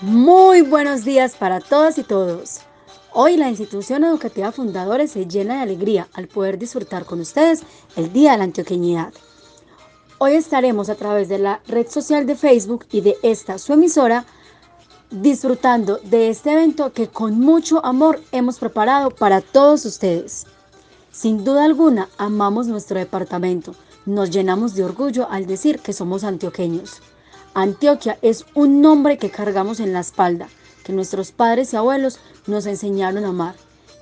Muy buenos días para todas y todos. Hoy la institución educativa Fundadores se llena de alegría al poder disfrutar con ustedes el Día de la Antioqueñidad. Hoy estaremos a través de la red social de Facebook y de esta su emisora disfrutando de este evento que con mucho amor hemos preparado para todos ustedes. Sin duda alguna, amamos nuestro departamento. Nos llenamos de orgullo al decir que somos antioqueños. Antioquia es un nombre que cargamos en la espalda, que nuestros padres y abuelos nos enseñaron a amar.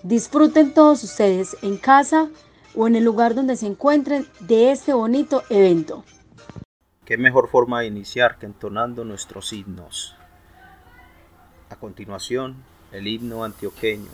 Disfruten todos ustedes en casa o en el lugar donde se encuentren de este bonito evento. Qué mejor forma de iniciar que entonando nuestros himnos. A continuación, el himno antioqueño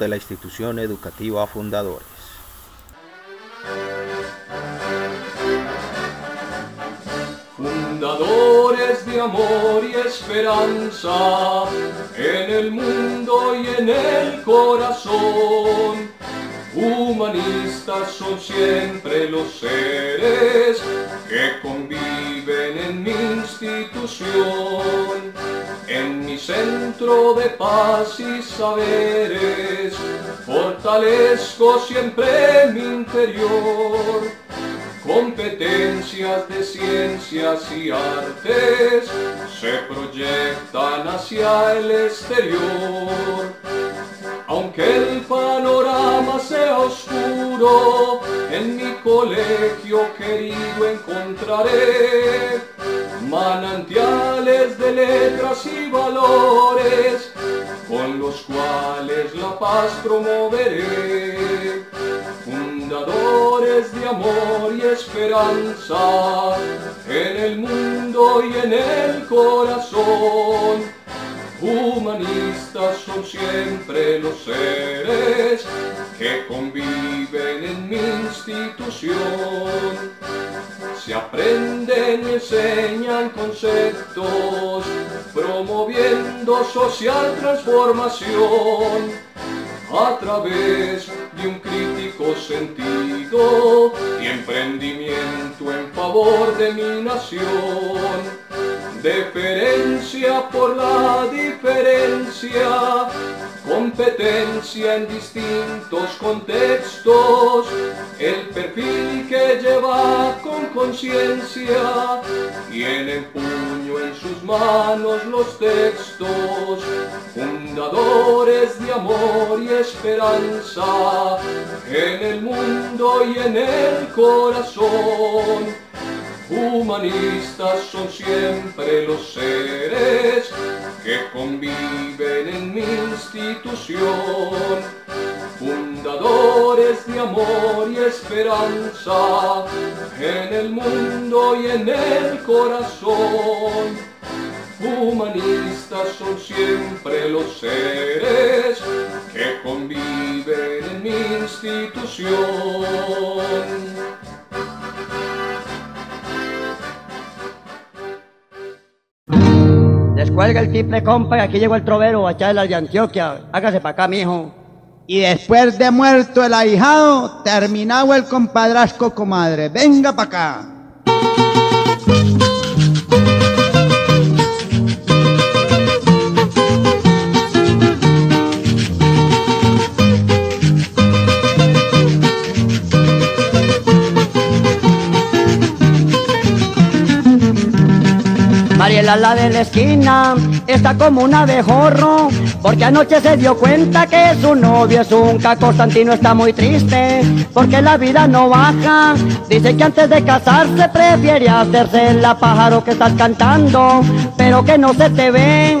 de la institución educativa Fundadores. Fundadores de amor y esperanza en el mundo y en el corazón. Humanistas son siempre los seres fortalezco siempre mi interior. Competencias de ciencias y artes se proyectan hacia el exterior. Aunque el panorama sea oscuro, en mi colegio querido encontraré manantiales de letras y valores con los cuales la paz se aprenden y enseñan conceptos, promoviendo social transformación a través de un crítico sentido y emprendimiento en favor de mi nación. Deferencia por la diferencia, competencia en distintos contextos, el perfil que lleva con conciencia, tiene en puño en sus manos los textos, fundadores de amor y esperanza, en el mundo y en el corazón Humanistas son siempre los seres que conviven en mi institución, fundadores de amor y esperanza en el mundo y en el corazón. Humanistas son siempre los seres que conviven en mi institución. Descuelga el triple compa y aquí llegó el trovero a echarle de Antioquia. Hágase para acá, mijo. Y después de muerto el ahijado, terminado el compadrasco comadre. Venga para acá. Mariela la de la esquina está como una abejorro porque anoche se dio cuenta que su novio es un caco Constantino está muy triste porque la vida no baja. Dice que antes de casarse prefiere hacerse la pájaro que estás cantando pero que no se te ve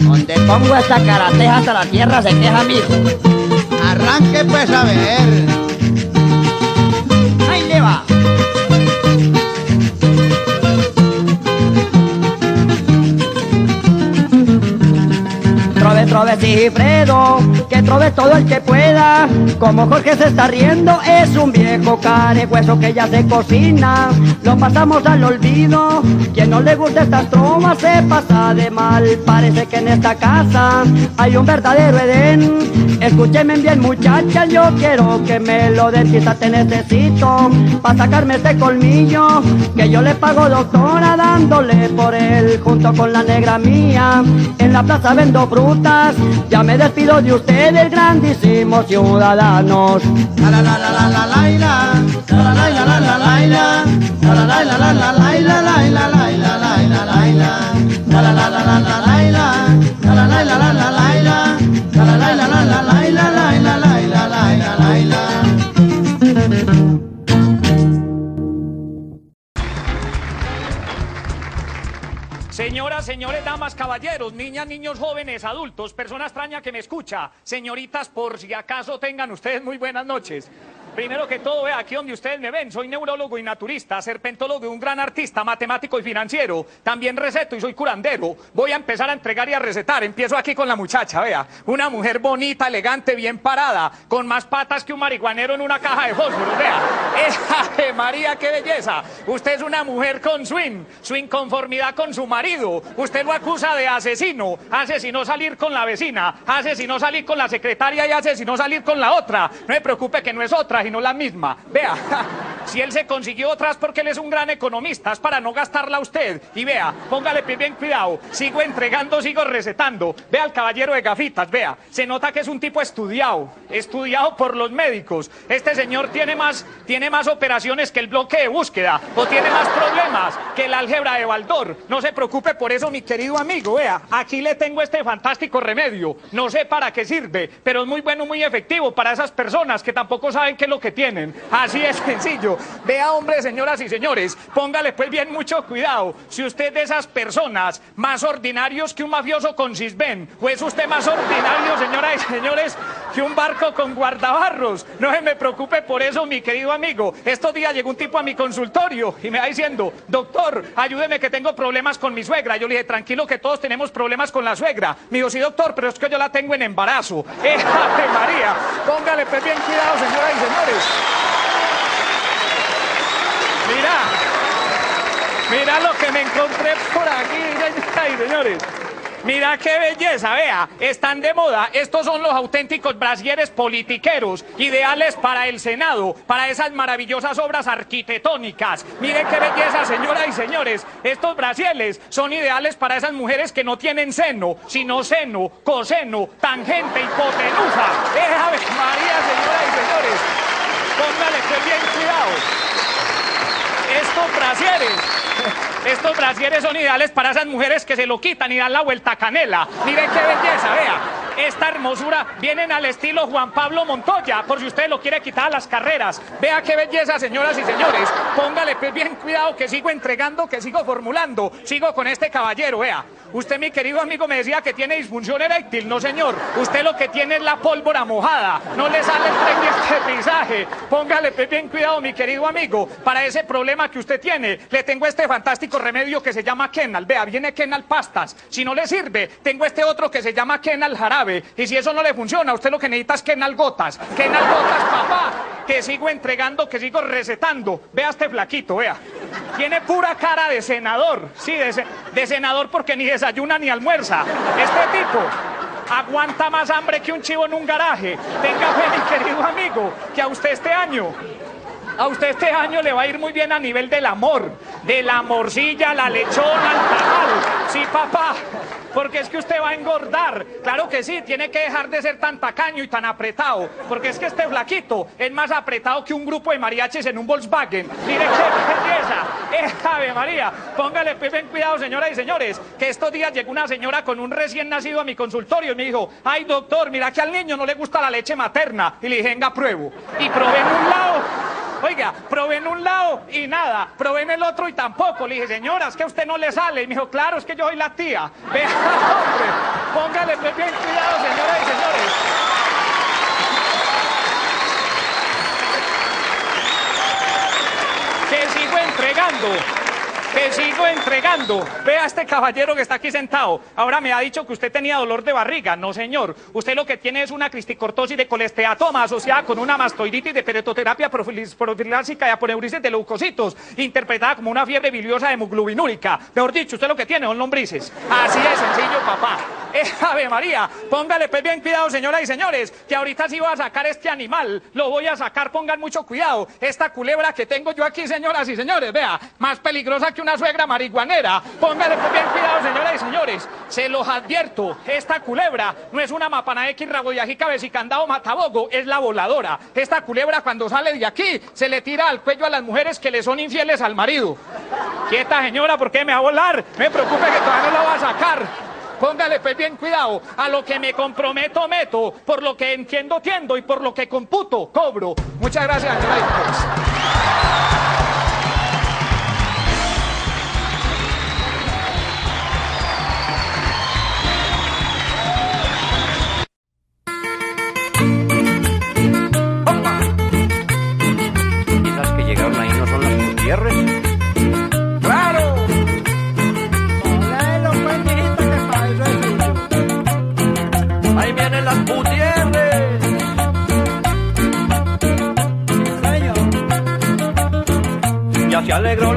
Donde pongo esta carateja hasta la tierra se queja mío. Arranque pues a ver. Ahí le va. Trove, Sigifredo, que trove todo el que pueda. Como Jorge se está riendo, es un viejo hueso que ya se cocina. Lo pasamos al olvido. Quien no le gusta estas tromas se pasa de mal. Parece que en esta casa hay un verdadero Edén. Escúcheme bien, muchachas, yo quiero que me lo den. Quizá te necesito para sacarme este colmillo. Que yo le pago doctora dándole por él junto con la negra mía. En la plaza vendo Ya me despido de ustedes, grandísimos ciudadanos. La señores, damas, caballeros, niñas, niños, jóvenes, adultos, persona extraña que me escucha, señoritas, por si acaso tengan ustedes muy buenas noches. Primero que todo, vea, aquí donde ustedes me ven, soy neurólogo y naturista, serpentólogo un gran artista, matemático y financiero. También receto y soy curandero. Voy a empezar a entregar y a recetar. Empiezo aquí con la muchacha, vea. Una mujer bonita, elegante, bien parada, con más patas que un marihuanero en una caja de fósforos, vea. ¡Eh, María, qué belleza! Usted es una mujer con swing, su inconformidad con su marido. Usted lo acusa de asesino, asesinó salir con la vecina, asesinó salir con la secretaria y asesinó salir con la otra. No me preocupe que no es otra, sino la misma. Vea, si él se consiguió otras porque él es un gran economista, es para no gastarla usted. Y vea, póngale bien cuidado, sigo entregando, sigo recetando. Vea al caballero de gafitas, vea, se nota que es un tipo estudiado, estudiado por los médicos. Este señor tiene más, tiene más operaciones que el bloque de búsqueda, o tiene más problemas que el álgebra de Baldor. No se preocupe por eso, mi querido amigo, vea, aquí le tengo este fantástico remedio. No sé para qué sirve, pero es muy bueno, muy efectivo para esas personas que tampoco saben qué es lo que tienen. Así es sencillo. Vea, hombre, señoras y señores, póngale pues bien mucho cuidado. Si usted de esas personas más ordinarios que un mafioso con cisben, o es usted más ordinario, señoras y señores, que un barco con guardabarros. No se me preocupe por eso, mi querido amigo. Estos días llegó un tipo a mi consultorio y me va diciendo, doctor, ayúdeme que tengo problemas con mi suegra. Yo le dije, tranquilo que todos tenemos problemas con la suegra. Me dijo, sí, doctor, pero es que yo la tengo en embarazo. ¡Eh, María! Póngale pues bien cuidado, señoras y señores. Mira, mira lo que me encontré por aquí, señoras y señores. Mira qué belleza, vea, están de moda. Estos son los auténticos brasieres politiqueros, ideales para el Senado, para esas maravillosas obras arquitectónicas. Miren qué belleza, señoras y señores. Estos brasieles son ideales para esas mujeres que no tienen seno, sino seno, coseno, tangente, hipotenusa. Ave María, señoras y señores. Póngale que bien cuidado estos brasieres, estos brasieres son ideales para esas mujeres que se lo quitan y dan la vuelta a canela. Miren qué belleza, vea. Esta hermosura vienen al estilo Juan Pablo Montoya, por si usted lo quiere quitar a las carreras. Vea qué belleza, señoras y señores. Póngale pues bien cuidado que sigo entregando, que sigo formulando. Sigo con este caballero, vea. Usted, mi querido amigo, me decía que tiene disfunción eréctil. No, señor. Usted lo que tiene es la pólvora mojada. No le sale el tren de aterrizaje. Póngale pues, bien cuidado, mi querido amigo. Para ese problema que usted tiene, le tengo este fantástico remedio que se llama Kenal. Vea, viene Kenal pastas. Si no le sirve, tengo este otro que se llama Kenal jarabe. Y si eso no le funciona, usted lo que necesita es Kenal gotas. Kenal gotas, papá. Que sigo entregando, que sigo recetando. Vea este flaquito, vea. Tiene pura cara de senador. Sí, de, de senador porque ni desayuna ni almuerza. Este tipo aguanta más hambre que un chivo en un garaje. Tenga fe, mi querido amigo, que a usted este año a usted este año le va a ir muy bien a nivel del amor, de la morcilla, la lechona, el tamal. Sí, papá, porque es que usted va a engordar. Claro que sí, tiene que dejar de ser tan tacaño y tan apretado, porque es que este flaquito es más apretado que un grupo de mariachis en un Volkswagen. Mire qué belleza. Eh, Ave María, póngale pues, cuidado, señoras y señores, que estos días llegó una señora con un recién nacido a mi consultorio y me dijo, ay doctor, mira que al niño no le gusta la leche materna. Y le dije, venga, pruebo. Y probé en un lado Oiga, probé en un lado y nada, probé en el otro y tampoco. Le dije, señora, es que a usted no le sale. Y me dijo, claro, es que yo soy la tía. Vea, hombre, póngale pues bien cuidado, señoras y señores. Que sigo entregando que sigo entregando. Vea este caballero que está aquí sentado. Ahora me ha dicho que usted tenía dolor de barriga. No, señor. Usted lo que tiene es una cristicortosis de colesteatoma asociada con una mastoiditis de peretoterapia profilásica y aponeurisis de leucocitos, interpretada como una fiebre biliosa de hemoglobinúrica. Mejor dicho, usted lo que tiene son lombrices. Así es sencillo, papá. Eh, Ave María, póngale pues bien cuidado, señoras y señores, que ahorita sí voy a sacar este animal. Lo voy a sacar, pongan mucho cuidado. Esta culebra que tengo yo aquí, señoras y señores, vea, más peligrosa que una suegra marihuanera. Póngale pues bien cuidado, señoras y señores. Se los advierto, esta culebra no es una mapana X, raboyají, cabecicandado, matabogo, es la voladora. Esta culebra cuando sale de aquí se le tira al cuello a las mujeres que le son infieles al marido. Quieta, señora, ¿por qué me va a volar? Me preocupe que todavía no la va a sacar. Póngale pues bien cuidado. A lo que me comprometo, meto. Por lo que entiendo, tiendo. Y por lo que computo, cobro. Muchas gracias, que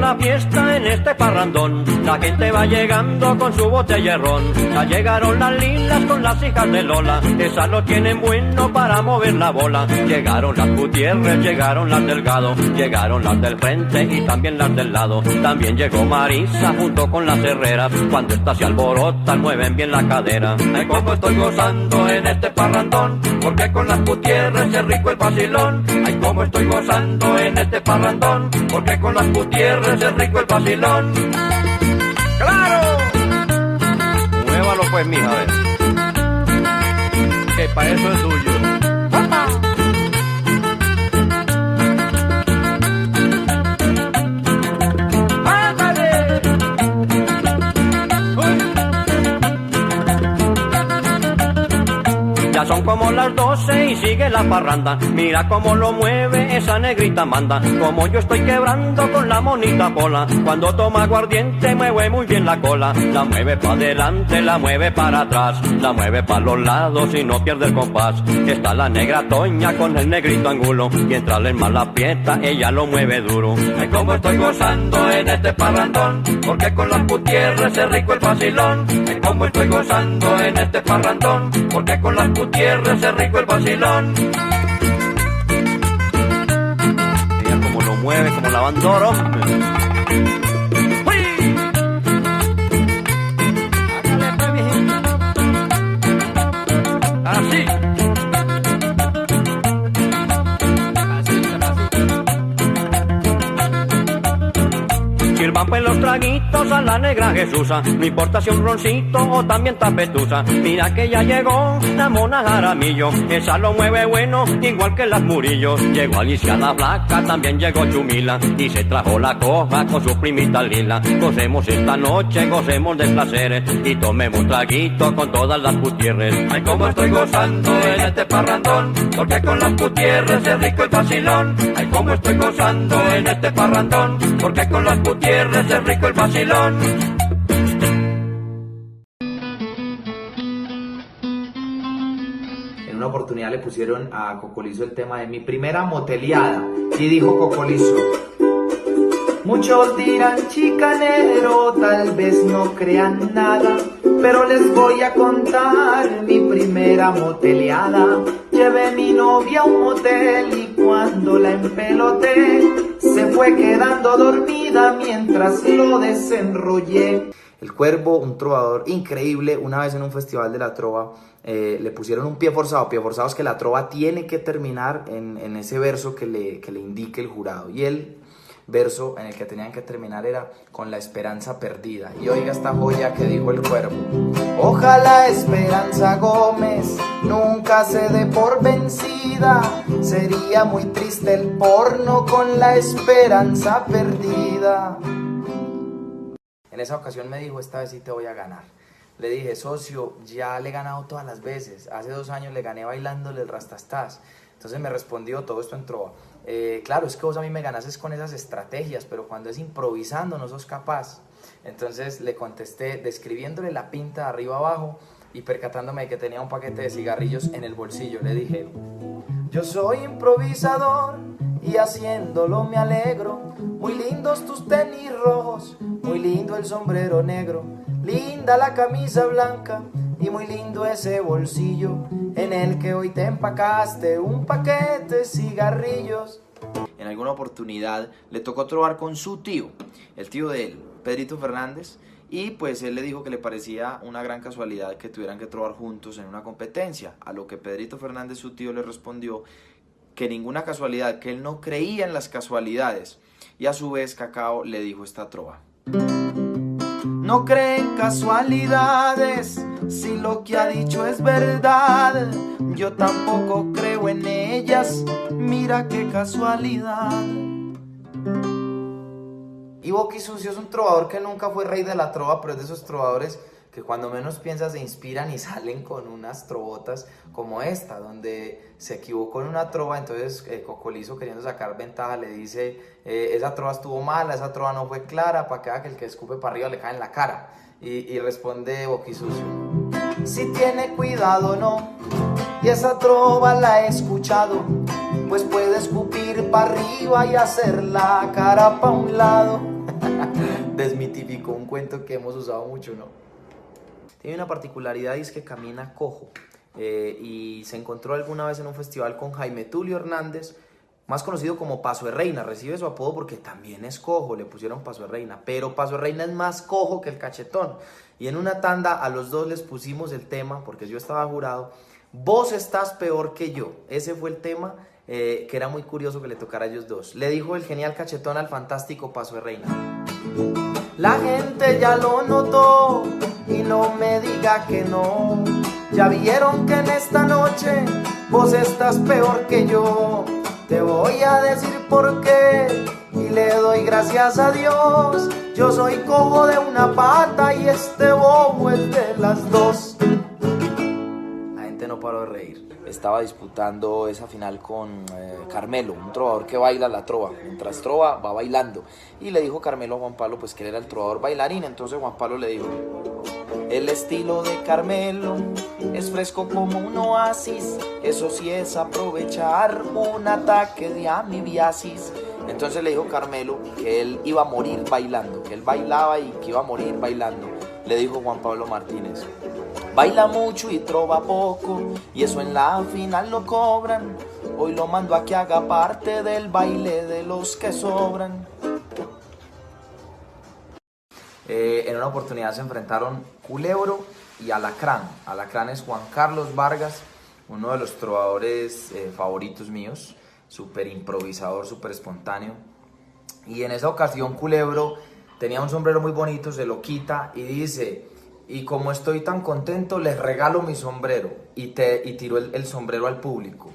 la fiesta en este parrandón. La gente va llegando con su botellerrón. Ya llegaron las lilas con las hijas de Lola. Esas lo tienen bueno para mover la bola. Llegaron las Gutiérrez, llegaron las Delgado. Llegaron las del frente y también las del lado. También llegó Marisa junto con las herreras. Cuando estas se alborotan, mueven bien la cadera. Ay, como estoy gozando en este parrandón. Porque con las Gutiérrez es rico el vacilón. Ay, como estoy gozando en este parrandón. Porque con las Gutiérrez es rico el vacilón. ¡Claro! Muévalo pues, mija, a ver. Que para eso es suyo. Son como las doce y sigue la parranda. Mira cómo lo mueve esa negrita manda. Como yo estoy quebrando con la monita pola. Cuando toma aguardiente mueve muy bien la cola. La mueve para adelante, la mueve para atrás. La mueve para los lados y no pierde el compás. Está la negra toña con el negrito angulo. Y entrale en mala pieta, ella lo mueve duro. Ay, como estoy gozando en este parrandón. Porque con las putierres es rico el vacilón. Ay, como estoy gozando en este parrandón. Porque con las putierres es rico el vacilón. Mira cómo lo mueve, como la bandoro. Así. Sirvan pues los traguitos a la negra Jesusa, no importa si un roncito o también tapetusa. Mira que ya llegó la mona Jaramillo, esa lo mueve bueno, igual que las Murillo. Llegó Alicia la Flaca, también llegó Chumila, y se trajo la coja con su primita Lila. Gocemos esta noche, gocemos de placeres, y tomemos traguito con todas las Gutiérrez. Ay, como estoy gozando en este parrandón, porque con las Gutiérrez es rico el vacilón. Ay, como estoy gozando en este parrandón, porque con las Gutiérrez es rico el vacilón. En una oportunidad le pusieron a Cocolizo el tema de mi primera moteleada y dijo Cocolizo. Muchos dirán chicanero, tal vez no crean nada, pero les voy a contar mi primera moteleada. Llevé mi novia a un motel y cuando la empeloté, se fue quedando dormida mientras lo desenrollé. El Cuervo, un trovador increíble, una vez en un festival de la trova eh, le pusieron un pie forzado, pie forzado es que la trova tiene que terminar en, en ese verso que le, que le indique el jurado. Y el verso en el que tenían que terminar era con la esperanza perdida. Y oiga esta joya que dijo el cuervo. Ojalá Esperanza Gómez nunca se dé por vencida. Sería muy triste el porno con la esperanza perdida. En esa ocasión me dijo, esta vez sí te voy a ganar. Le dije, socio, ya le he ganado todas las veces. Hace dos años le gané bailándole el rastastas. Entonces me respondió, todo esto en trova. Eh, claro, es que vos a mí me ganases con esas estrategias, pero cuando es improvisando no sos capaz. Entonces le contesté describiéndole la pinta de arriba abajo y percatándome de que tenía un paquete de cigarrillos en el bolsillo. Le dije, yo soy improvisador y haciéndolo me alegro. Muy lindos tus tenis rojos, muy lindo el sombrero negro, linda la camisa blanca y muy lindo ese bolsillo en el que hoy te empacaste un paquete de cigarrillos. En alguna oportunidad le tocó trobar con su tío, el tío de él, Pedrito Fernández, y pues él le dijo que le parecía una gran casualidad que tuvieran que trobar juntos en una competencia, a lo que Pedrito Fernández, su tío, le respondió que ninguna casualidad, que él no creía en las casualidades, y a su vez Cacao le dijo esta trova. No creen casualidades, si lo que ha dicho es verdad, yo tampoco creo en ellas, mira qué casualidad. Y Boqui Sucio es un trovador que nunca fue rey de la trova, pero es de esos trovadores que cuando menos piensas se inspiran y salen con unas trovotas como esta, donde se equivocó en una trova, entonces eh, Cocolizo queriendo sacar ventaja le dice, eh, esa trova estuvo mala, esa trova no fue clara, para que que el que escupe para arriba le cae en la cara. Y, y responde Boquisucio, si tiene cuidado no, y esa trova la he escuchado, pues puede escupir para arriba y hacer la cara para un lado. Desmitificó un cuento que hemos usado mucho, ¿no? Tiene una particularidad y es que camina cojo. eh, y se encontró alguna vez en un festival con Jaime Tulio Hernández, más conocido como Paso de Reina. Recibe su apodo porque también es cojo, le pusieron Paso de Reina. Pero Paso de Reina es más cojo que el cachetón. Y en una tanda a los dos les pusimos el tema, porque yo estaba jurado, vos estás peor que yo. Ese fue el tema eh, que era muy curioso que le tocara a ellos dos. Le dijo el genial cachetón al fantástico Paso de Reina. La gente ya lo notó y no me diga que no. Ya vieron que en esta noche vos estás peor que yo. Te voy a decir por qué y le doy gracias a Dios. Yo soy cojo de una pata y este bobo es de las dos. La gente no paró de reír. Estaba disputando esa final con eh, Carmelo, un trovador que baila la trova. Mientras trova, va bailando. Y le dijo Carmelo a Juan Pablo pues que él era el trovador bailarín. Entonces Juan Pablo le dijo, el estilo de Carmelo es fresco como un oasis. Eso sí es aprovechar un ataque de amibiasis. Entonces le dijo Carmelo que él iba a morir bailando, que él bailaba y que iba a morir bailando. Le dijo Juan Pablo Martínez, baila mucho y trova poco, y eso en la final lo cobran. Hoy lo mando a que haga parte del baile de los que sobran. Eh, en una oportunidad se enfrentaron Culebro y Alacrán. Alacrán es Juan Carlos Vargas, uno de los trovadores eh, favoritos míos súper improvisador, súper espontáneo. Y en esa ocasión Culebro tenía un sombrero muy bonito, se lo quita y dice, y como estoy tan contento, les regalo mi sombrero. Y, te, y tiró el, sombrero al público.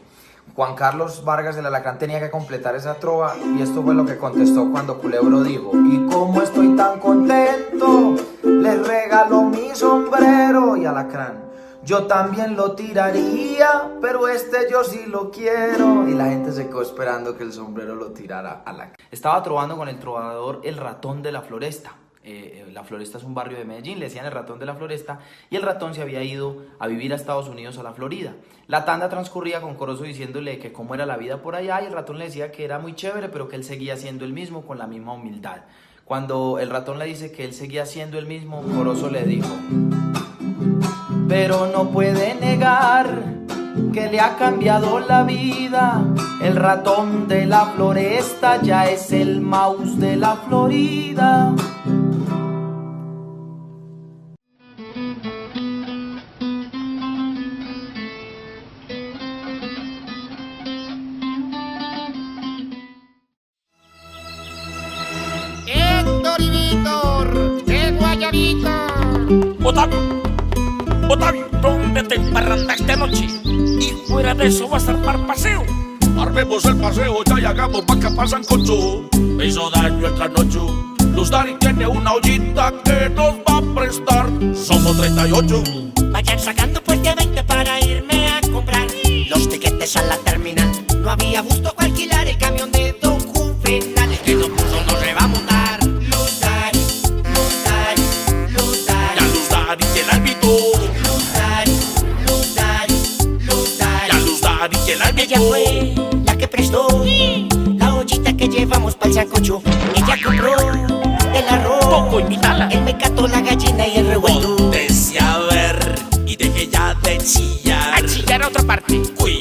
Juan Carlos Vargas del Alacrán tenía que completar esa trova y esto fue lo que contestó cuando Culebro dijo, y como estoy tan contento, les regalo mi sombrero y Alacrán. Yo también lo tiraría, pero este yo sí lo quiero. Y la gente se quedó esperando que el sombrero lo tirara a la... Estaba trovando con el trovador El Ratón de la Floresta. Eh, la Floresta es un barrio de Medellín, le decían el ratón de la Floresta, y el ratón se había ido a vivir a Estados Unidos, a la Florida. La tanda transcurría con Corozo diciéndole que cómo era la vida por allá, y el ratón le decía que era muy chévere, pero que él seguía siendo el mismo con la misma humildad. Cuando el ratón le dice que él seguía siendo el mismo, Corozo le dijo, pero no puede negar que le ha cambiado la vida. El ratón de la floresta ya es el mouse de la Florida. Otavio, Otavio, ¿dónde te emparrandaste anoche? Y fuera de eso vas a armar paseo. Armemos el paseo, ya y hagamos pa' que pasan con su. Me hizo daño el trasnocho. Luz Dari tiene una ollita que nos va a prestar. Somos 38. Vayan sacando pues de 20 para irme a comprar los tiquetes a la terminal. No había gusto para alquilar el camión de Dari y el árbitro. Luz Dari, Luz Dari, Luz Dari. Ya Luz Dari y el árbitro. Ella fue la que prestó la ollita que llevamos para el sancocho. Ella compró el arroz, Poco invítala. el mecato, la gallina y el revuelto. Póntese a ver y deje ya de chillar. A chillar a otra parte. Cuidado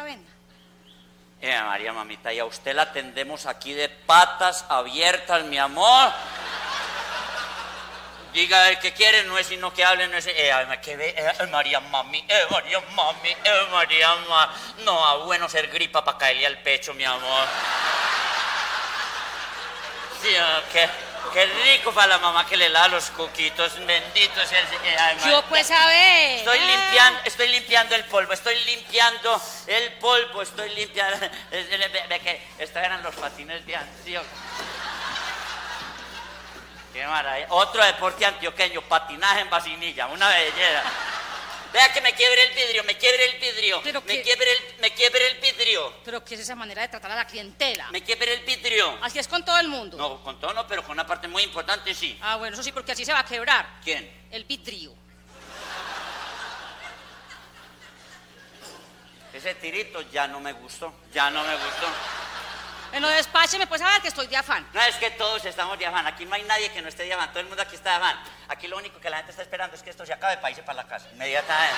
la venda. Eh, María mamita, y a usted la atendemos aquí de patas abiertas, mi amor. Diga el que quiere, no es sino que hable, no es. Eh, que eh, María mami, eh, María mami, eh, María ma. No, a bueno ser gripa para caerle al pecho, mi amor. Sí, ah, qué, qué rico para la mamá que le da los coquitos, bendito sea el Señor. Ay, Yo pues a ver. Estoy ah. limpiando, estoy limpiando el polvo, estoy limpiando el polvo, estoy limpiando. Ve, ve que estos eran los patines de antes. ¿sí o qué? Qué maravilla. Otro deporte antioqueño, patinaje en vacinilla, una belleza. Vea que me quiebre el vidrio, me quiebre el vidrio. Pero me que- quiebre el, me quiebre el vidrio. Pero ¿qué es esa manera de tratar a la clientela? Me quiebre el vidrio. Así es con todo el mundo. No, con todo no, pero con una parte muy importante sí. Ah, bueno, eso sí, porque así se va a quebrar. ¿Quién? El vidrio. Ese tirito ya no me gustó, ya no me gustó. Bueno, despácheme, pues a ver que estoy de afán. No, es que todos estamos de afán. Aquí no hay nadie que no esté de afán. Todo el mundo aquí está de afán. Aquí lo único que la gente está esperando es que esto se acabe para irse para la casa. Inmediatamente.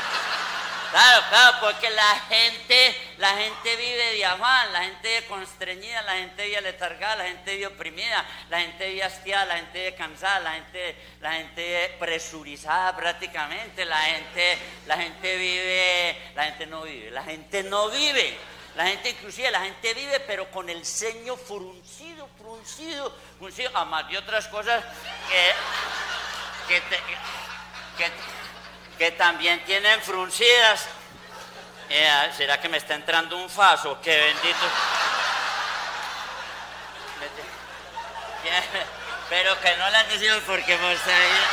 Claro, claro, porque la gente, la gente vive de afán, la gente vive constreñida, la gente vive letargada, la gente vive oprimida, la gente vive hastiada, la gente vive cansada, la gente, la gente presurizada prácticamente, la gente, la gente vive, la gente no vive, la gente no vive. La gente inclusive, la gente vive pero con el ceño fruncido, fruncido, fruncido, además de otras cosas que, que, te- que, también tienen fruncidas. Eh, ¿Será que me está entrando un faso? Qué bendito. Pero que no han decidido porque por sabido,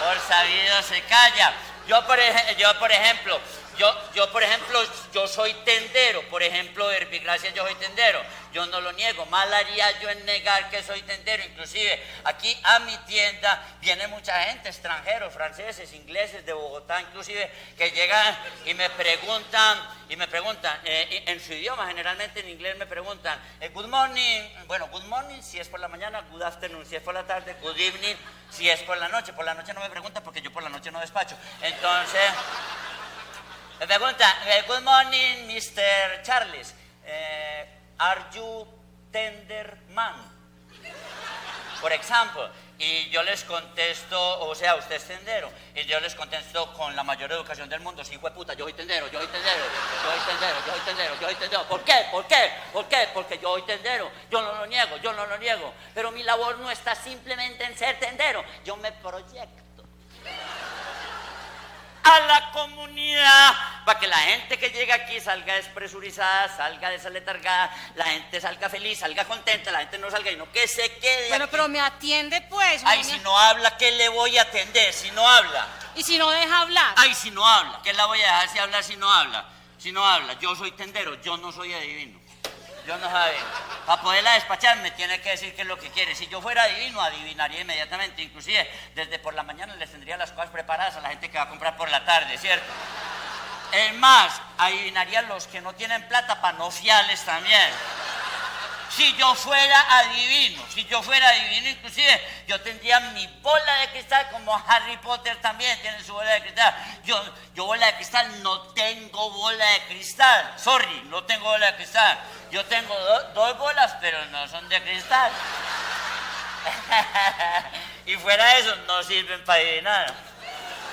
por sabido se calla. Yo por, yo, por ejemplo, yo, yo, por ejemplo, yo soy tendero, por ejemplo, Gracias, yo soy tendero, yo no lo niego, mal haría yo en negar que soy tendero, inclusive aquí a mi tienda viene mucha gente, extranjeros, franceses, ingleses, de Bogotá, inclusive, que llegan y me preguntan, y me preguntan, eh, en su idioma, generalmente en inglés me preguntan, eh, good morning, bueno, good morning si es por la mañana, good afternoon si es por la tarde, good evening si es por la noche, por la noche no me preguntan porque yo por la noche no despacho, entonces... Me pregunta, eh, good morning, Mr. Charles. Eh, are you tender man? Por ejemplo, y yo les contesto, o sea, usted es tendero, y yo les contesto con la mayor educación del mundo, sí, puta, yo soy tendero, yo soy tendero, yo soy tendero, yo soy tendero, yo soy tendero. ¿Por qué? ¿Por qué? ¿Por qué? Porque yo soy tendero, yo no lo niego, yo no lo niego, pero mi labor no está simplemente en ser tendero, yo me proyecto a la comunidad para que la gente que llega aquí salga despresurizada, salga desaletargada, la gente salga feliz, salga contenta, la gente no salga y no que se quede. Bueno, aquí. pero me atiende pues. Ay, si me- no habla, ¿qué le voy a atender si no habla? Y si no deja hablar. Ay, si no habla, ¿qué la voy a dejar si habla si no habla? Si no habla, yo soy tendero, yo no soy adivino. Yo no adivino. Para poderla despachar me tiene que decir qué es lo que quiere. Si yo fuera adivino, adivinaría inmediatamente. Inclusive, desde por la mañana les tendría las cosas preparadas a la gente que va a comprar por la tarde, ¿cierto? Es más, adivinaría los que no tienen plata para no fiarles también. Si yo fuera adivino, si yo fuera adivino, inclusive yo tendría mi bola de cristal como Harry Potter también tiene su bola de cristal. Yo, yo bola de cristal no tengo bola de cristal. Sorry, no tengo bola de cristal. Yo tengo do- dos bolas, pero no son de cristal. y fuera de eso, no sirven para adivinar.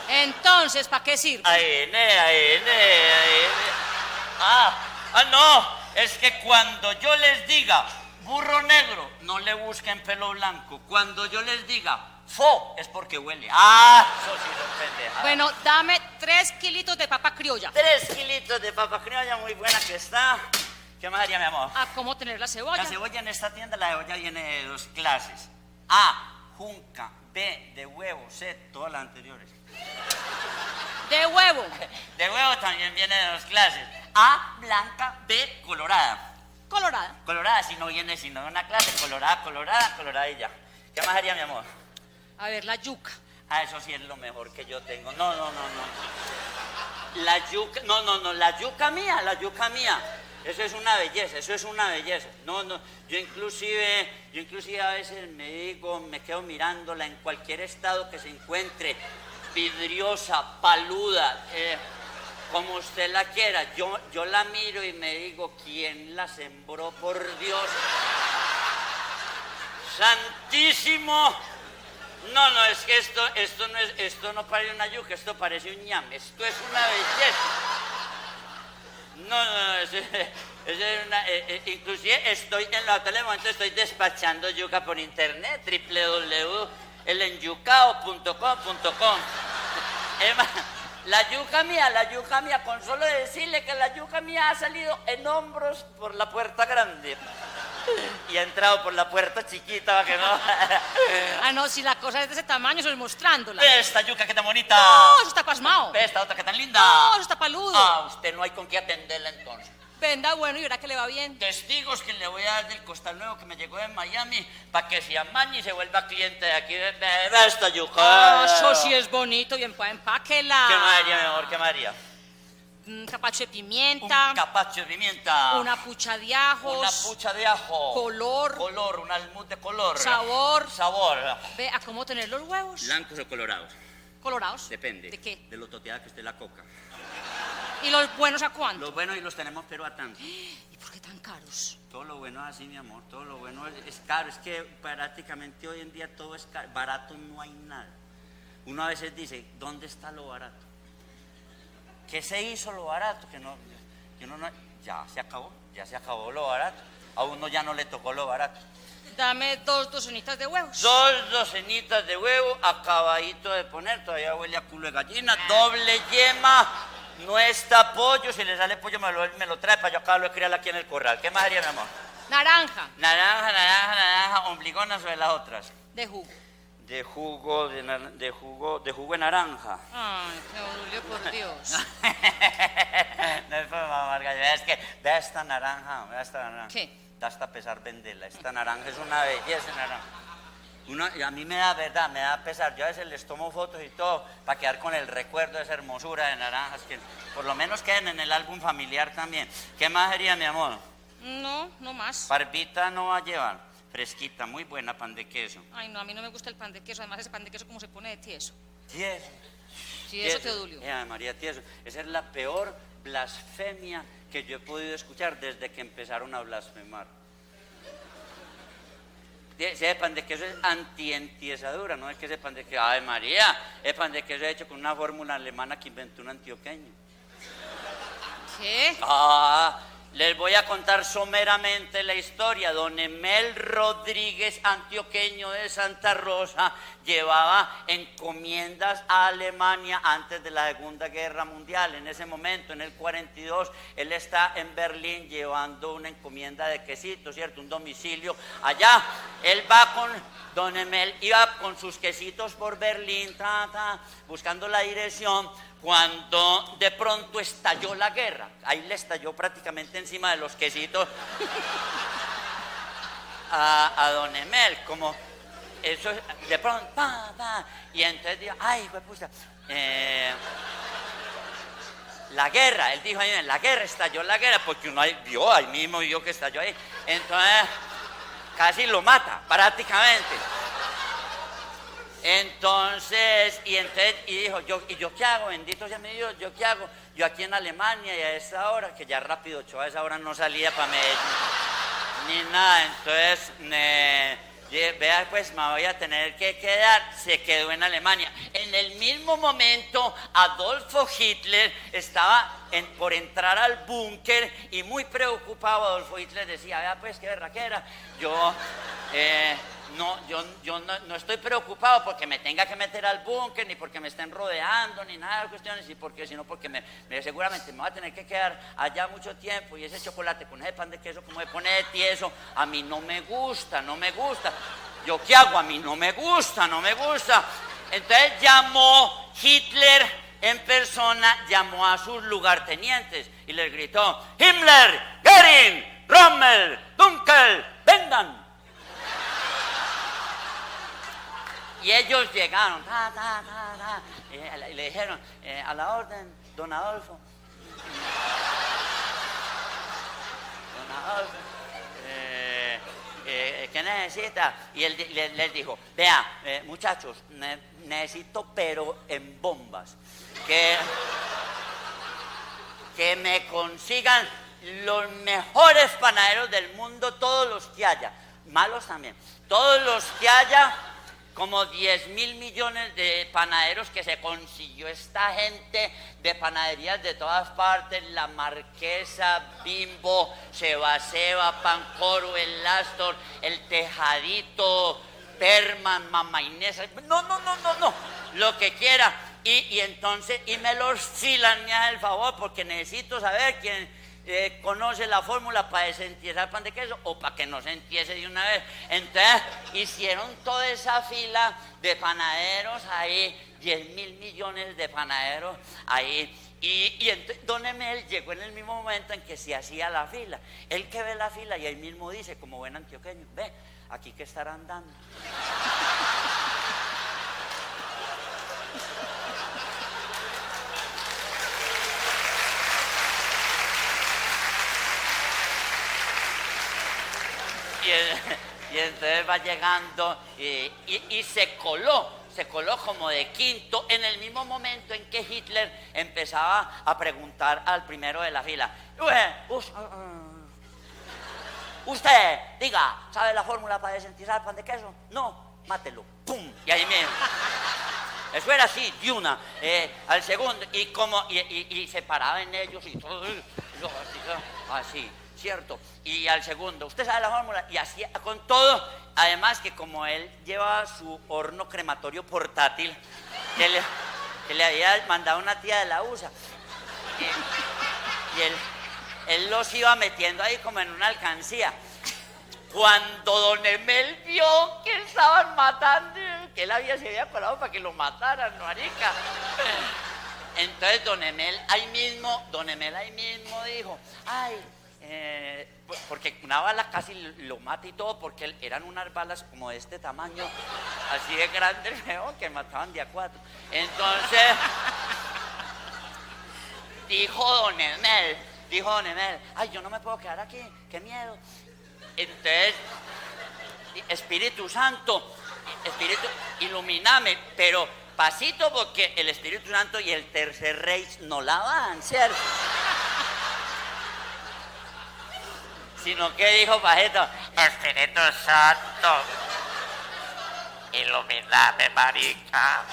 Entonces, ¿para qué sirve? Adivine, adivine, adivine. Ah, ah, no. Es que cuando yo les diga burro negro, no le busquen pelo blanco. Cuando yo les diga fo, es porque huele. Ah, eso sí son pendejadas. Bueno, dame tres kilitos de papa criolla. Tres kilitos de papa criolla, muy buena que está. ¿Qué más haría, mi amor? ¿A cómo tener la cebolla? La cebolla en esta tienda, la cebolla viene de dos clases. A, junca. B, de huevo. C, todas las anteriores. De huevo. De huevo también viene de dos clases. A, blanca. B, colorada. Colorada. Colorada, si no viene, si no una clase, colorada, colorada, colorada y ya. ¿Qué más haría, mi amor? A ver, la yuca. Ah, eso sí es lo mejor que yo tengo. No, no, no, no. La yuca, no, no, no, la yuca mía, la yuca mía. Eso es una belleza, eso es una belleza. No, no, yo inclusive, yo inclusive a veces me digo, me quedo mirándola en cualquier estado que se encuentre, vidriosa, paluda, eh, como usted la quiera. Yo, yo la miro y me digo, ¿quién la sembró por Dios? Santísimo. No, no, es que esto, esto no es, esto no parece una yuca, esto parece un ñame, esto es una belleza. No, no, no, eso es una, eh, eh, inclusive estoy en la hotel de momento estoy despachando yuca por internet, www.elenyucao.com.com. La yuca mía, la yuca mía, con solo decirle que la yuca mía ha salido en hombros por la puerta grande. Y ha entrado por la puerta chiquita, para que no. Ah, no, si la cosa es de ese tamaño, eso es mostrándola. Ve esta yuca que tan bonita. No, eso está pasmado. Ve esta otra que tan linda. No, eso está paludo. Ah, usted no hay con qué atenderla entonces. Venda bueno y verá que le va bien. Testigos que le voy a dar del costal nuevo que me llegó de Miami para que se amañe y se vuelva cliente de aquí. Ve esta yuca. Ah, eso sí es bonito, bien, pues empáquela. ¿Qué María, mi amor? ¿Qué María? Un capacho de pimienta. Un capacho de pimienta. Una pucha de ajos. Una pucha de ajo. Color. Color, un almud de color. Sabor. Sabor. Ve a cómo tener los huevos. ¿Blancos o colorados? Colorados. Depende. ¿De qué? De lo toteada que esté la coca. ¿Y los buenos a cuánto? Los buenos y los tenemos, pero a tanto. ¿Y por qué tan caros? Todo lo bueno es así, mi amor. Todo lo bueno es, es caro. Es que prácticamente hoy en día todo es caro. Barato no hay nada. Uno a veces dice, ¿dónde está lo barato? ¿Qué se hizo lo barato? Que no, que uno no- ya se acabó, ya se acabó lo barato. A uno ya no le tocó lo barato. Dame dos docenitas de huevos. Dos docenitas de huevo, acabadito de poner, todavía huele a culo de gallina, doble yema, no está pollo, si le sale pollo me lo, me lo trae para yo acabarlo de criar aquí en el corral. ¿Qué más haría, mi amor? Naranja. Naranja, naranja, naranja, ombligonas sobre las otras. De jugo. De jugo, de, de jugo, de jugo de naranja. Ay, Julio, por Dios. no es para mamar gallo, es que vea esta naranja, vea esta naranja. ¿Qué? Da hasta pesar venderla. Esta naranja es una belleza de naranja. Y a mí me da verdad, me da pesar. Yo a veces les tomo fotos y todo para quedar con el recuerdo de esa hermosura de naranjas que por lo menos queden en el álbum familiar también. ¿Qué más haría, mi amor? No, no más. Barbita no va a llevar. Fresquita, muy buena, pan de queso. Ay, no, a mí no me gusta el pan de queso. Además, ese pan de queso, como se pone de tieso? Tieso. Tieso. Teodulio. Eh, María Tieso. Esa es la peor blasfemia que yo he podido escuchar desde que empezaron a blasfemar. Tie- Ese pan de queso es anti-entiezadura, no es que ese pan de queso, ay María, el pan de queso es hecho con una fórmula alemana que inventó un antioqueño. ¿Qué? Ah, les voy a contar someramente la historia. Don Emel Rodríguez, antioqueño de Santa Rosa, llevaba encomiendas a Alemania antes de la Segunda Guerra Mundial. En ese momento, en el 42, él está en Berlín llevando una encomienda de quesitos, ¿cierto? Un domicilio allá. Él va con Don Emel, iba con sus quesitos por Berlín, ta, ta, buscando la dirección cuando de pronto estalló la guerra. Ahí le estalló prácticamente encima de los quesitos a, don Emel, como eso, de pronto, pa, y entonces dijo, ay, puta, eh, la guerra, él dijo ahí, la guerra, estalló la guerra, porque uno vio, ahí mismo vio que estalló ahí, entonces casi lo mata, prácticamente. Entonces, y entonces, y dijo, yo, ¿y yo qué hago? Bendito sea mi Dios, ¿yo qué hago? Yo aquí en Alemania y a esa hora, que ya rápido, yo a esa hora no salía para Medellín, ni nada, entonces, vea, pues me voy a tener que quedar, se quedó en Alemania. En el mismo momento, Adolfo Hitler estaba por entrar al búnker y muy preocupado, Adolfo Hitler decía, vea, pues qué berraquera, yo... eh, no, yo, yo no, estoy preocupado porque me tenga que meter al búnker, ni porque me estén rodeando, ni nada de cuestiones, y porque, sino porque me, me- seguramente me voy a tener que quedar allá mucho tiempo y ese chocolate con ese pan de queso como me pone de tieso, a mí no me gusta, no me gusta. ¿Yo qué hago? A mí no me gusta, no me gusta. Entonces llamó Hitler en persona, llamó a sus lugartenientes y les gritó, Himmler, Göring, Rommel, Dunkel, vengan. Y ellos llegaron, ta, ta, ta, ta, y le dijeron, eh, a la orden, don Adolfo. Don Adolfo, eh, eh, ¿qué necesita? Y él les dijo, vea, muchachos, ne- necesito pero en bombas. Que, que me consigan los mejores panaderos del mundo, todos los que haya, malos también, todos los que haya, como 10 mil millones de panaderos que se consiguió esta gente de panaderías de todas partes, La Marquesa, Bimbo, Seba Seba, Pancoro, El Astor, El Tejadito, Perman, Mamá Inés, no, no, no, no, no, lo que quiera. Y, y entonces, y me los filan, me el favor, porque necesito saber quién eh, conoce la fórmula para desentiesar pan de queso o para que no se entiese de una vez. Entonces, hicieron toda esa fila de panaderos ahí, 10 mil millones de panaderos ahí. Y, entonces Don Emel llegó en el mismo momento en que se hacía la fila. Él que ve la fila y ahí mismo dice, como buen antioqueño, ve, aquí que estarán dando. Y, el- y entonces va llegando y, y- y se coló, se coló como de quinto en el mismo momento en que Hitler empezaba a preguntar al primero de la fila. "Ue, us- Usted, diga, ¿sabe la fórmula para desentizar pan de queso? No, mátelo. ¡Pum! Y ahí mismo. Eso era así, de una. eh, al segundo, y como, y, y- y se paraba en ellos y todo, así, así, ¿cierto? Y al segundo, usted sabe la fórmula, y así con todo, además que como él lleva su horno crematorio portátil, que le, había mandado una tía de la USA, y, él, él los iba metiendo ahí como en una alcancía. Cuando don Emel vio que estaban matando, que él había, se había colado para que lo mataran, marica. Entonces don Emel ahí mismo, don Emel ahí mismo dijo, ay, eh, porque una bala casi lo mata y todo, porque eran unas balas como de este tamaño, así de grandes, que mataban de a cuatro. Entonces, dijo don Emel, dijo don Emel, ay, yo no me puedo quedar aquí, qué miedo. Entonces, Espíritu Santo, Espíritu, ilumíname, pero pasito porque el Espíritu Santo y el tercer rey no la van, ¿cierto? Sino que dijo Pajeto, Espíritu Santo, iluminame, marica.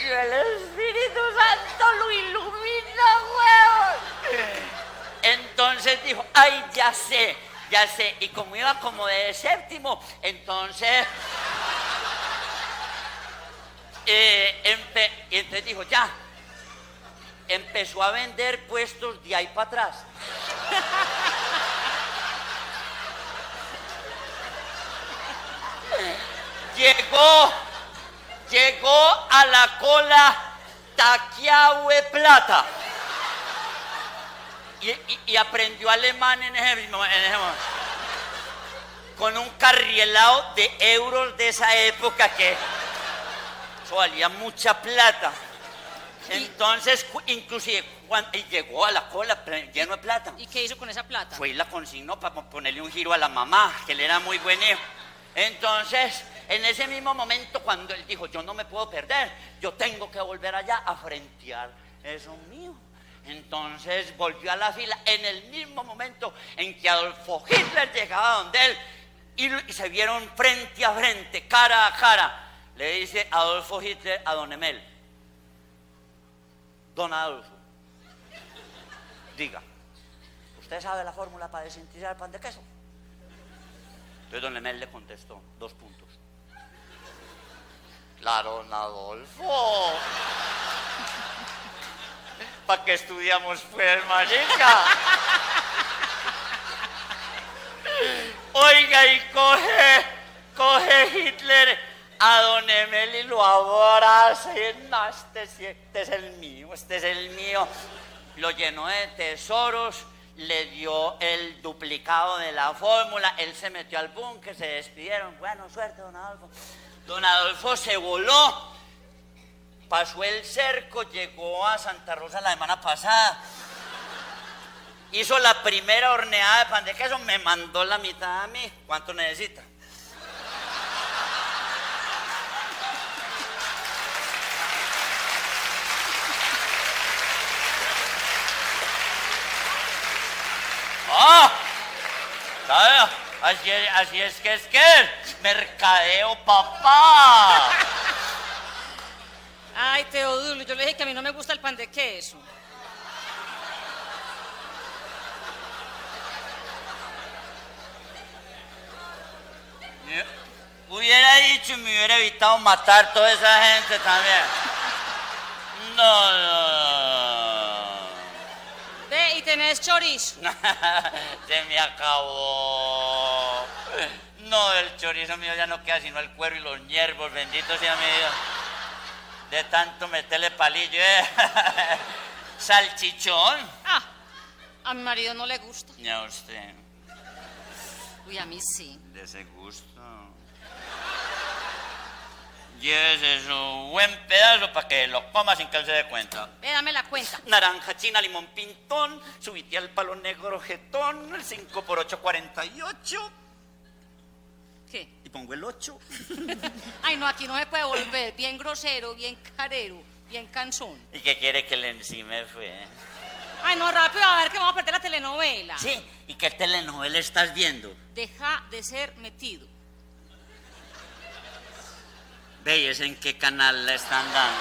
y el Espíritu Santo lo ilumina, huevón. Entonces dijo, ay, ya sé, ya sé. Y como iba como de séptimo, entonces... eh, y entonces dijo, ya. Empezó a vender puestos de ahí para atrás. Llegó, llegó a la cola Taquiahue Plata. Y, aprendió alemán en ese mismo momento. Con un carrielado de euros de esa época que eso valía mucha plata. Entonces, inclusive, cuan- y llegó a la cola lleno de plata. ¿Y qué hizo con esa plata? Fue y la consignó para ponerle un giro a la mamá, que él era muy buen hijo. Entonces, en ese mismo momento, cuando él dijo, yo no me puedo perder, yo tengo que volver allá a frentear eso mío. Entonces volvió a la fila en el mismo momento en que Adolfo Hitler llegaba donde él y, y se vieron frente a frente, cara a cara. Le dice Adolfo Hitler a don Emel, don Adolfo, diga, ¿usted sabe la fórmula para desintegrar pan de queso? Entonces don Emel le contestó, dos puntos. Claro, don Adolfo. ¿Para qué estudiamos pues, marica? Oiga, y coge, coge Hitler a don Emel y lo abraza y no, este, este es el mío, este es el mío. lo llenó de tesoros, le dio el duplicado de la fórmula, él se metió al búnker, se despidieron, bueno, suerte, don Adolfo. Don Adolfo se voló, pasó el cerco, llegó a Santa Rosa la semana pasada. Hizo la primera horneada de pan de queso, me mandó la mitad a mí. ¿Cuánto necesita? ¡Ah! ¿Sabe? Así es, así es que es que mercadeo, papá. Ay, Teodulo, yo le dije que a mí no me gusta el pan de queso. Hubiera dicho y me hubiera evitado matar toda esa gente también. No, no, no. Ve, y tenés chorizo. Se me acabó. No, el chorizo mío ya no queda sino el cuero y los hierbos, bendito sea mi Dios. De tanto meterle palillo, ¿eh? Salchichón. Ah, a mi marido no le gusta. Ya usted, Uy, a mí sí. de ese gusto. Llévese su buen pedazo para que lo coma sin que él se dé cuenta. Ve, dame la cuenta. Naranja china, limón pintón, subite al palo negro jetón, el 5 por 8, 48. Pongo el 8. Ay, no, aquí no se puede volver. Bien grosero, bien carero, bien cansón. ¿Y qué quiere que le encime fue? Ay, no, rápido, a ver que vamos a perder la telenovela. Sí, ¿y qué telenovela estás viendo? Deja de ser metido. ¿Veis en qué canal la están dando?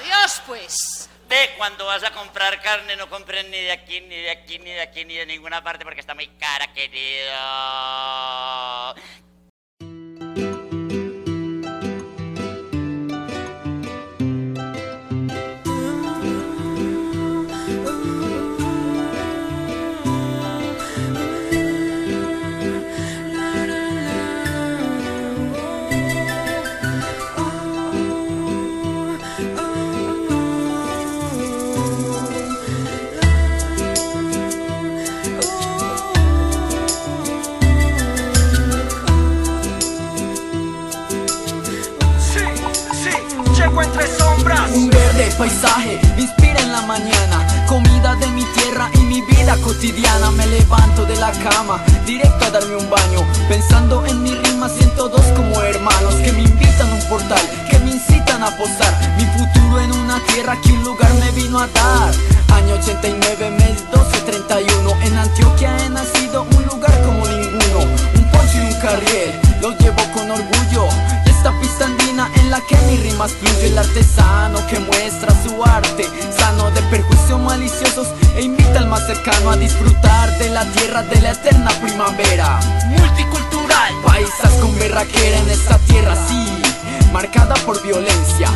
Adiós, pues. Ve, cuando vas a comprar carne no compres ni de aquí, ni de aquí, ni de aquí, ni de ninguna parte porque está muy cara, querido. Paisaje inspira en la mañana. Comida de mi tierra y mi vida cotidiana. Me levanto de la cama, directo a darme un baño. Pensando en mi rima siento dos como hermanos Que me invitan a un portal, que me incitan a posar. Mi futuro en una tierra que un lugar me vino a dar. Año 89, mes 1231 En Antioquia he nacido, un lugar como ninguno. Un poncho y un carriel, lo llevo con orgullo que mi rimas fluye El artesano que muestra su arte Sano de perjuicios maliciosos E invita al más cercano a disfrutar de la tierra de la eterna primavera. Multicultural Paisas con berraquera en esta tierra, sí Marcada por violencia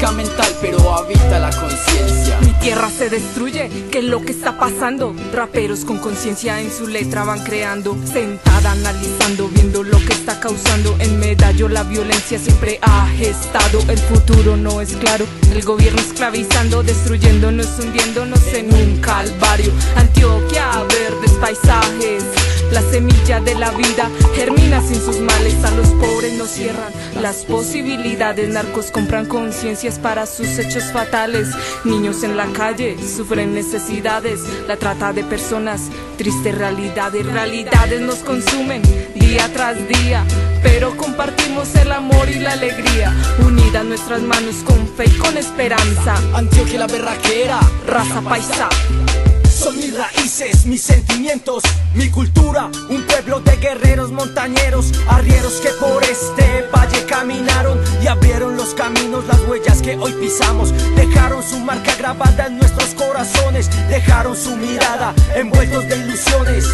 Física, mental, pero habita la conciencia Mi tierra se destruye, ¿qué es lo que está pasando? Raperos con conciencia en su letra van creando Sentada analizando, viendo lo que está causando En medallo la violencia siempre ha gestado El futuro no es claro, el gobierno esclavizando Destruyéndonos, hundiéndonos en un calvario Antioquia, verdes paisajes la semilla de la vida germina sin sus males, a los pobres nos cierran las posibilidades. Narcos compran para sus hechos fatales. Niños en la calle sufren necesidades. La trata de personas, tristes realidades. Realidades nos consumen día tras día, pero compartimos el amor y la alegría. Unidas nuestras manos con fe y con esperanza. Antioquia la berraquera, raza paisa. Son mis raíces, mis sentimientos, mi cultura, un pueblo de guerreros montañeros, arrieros que por este valle caminaron y abrieron los caminos, las huellas que hoy pisamos, dejaron su marca grabada en nuestros corazones, dejaron su mirada envueltos de ilusiones.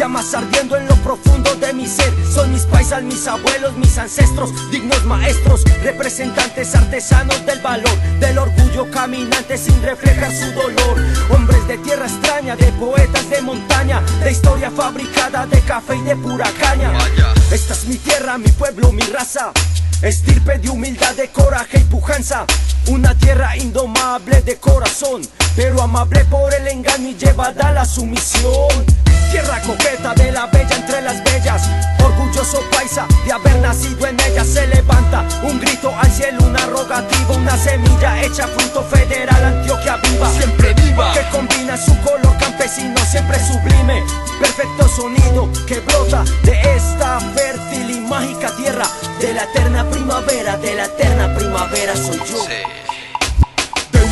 Llamas ardiendo en lo profundo de mi ser. Son mis paisas, mis abuelos, mis ancestros Dignos maestros, representantes artesanos del valor Del orgullo caminante sin reflejar su dolor. Hombres de tierra extraña, de poetas de montaña De historia fabricada de café y de pura caña. Esta es mi tierra, mi pueblo, mi raza. Estirpe de humildad, de coraje y pujanza. Una tierra indomable de corazón pero amable por el engaño y llevada a la sumisión. Tierra coqueta de la bella entre las bellas, orgulloso paisa de haber nacido en ella. Se levanta un grito al cielo, una rogativa, una semilla hecha fruto federal, Antioquia viva, siempre viva, que combina su color campesino, siempre sublime, perfecto sonido que brota de esta fértil y mágica tierra, de la eterna primavera, de la eterna primavera soy yo.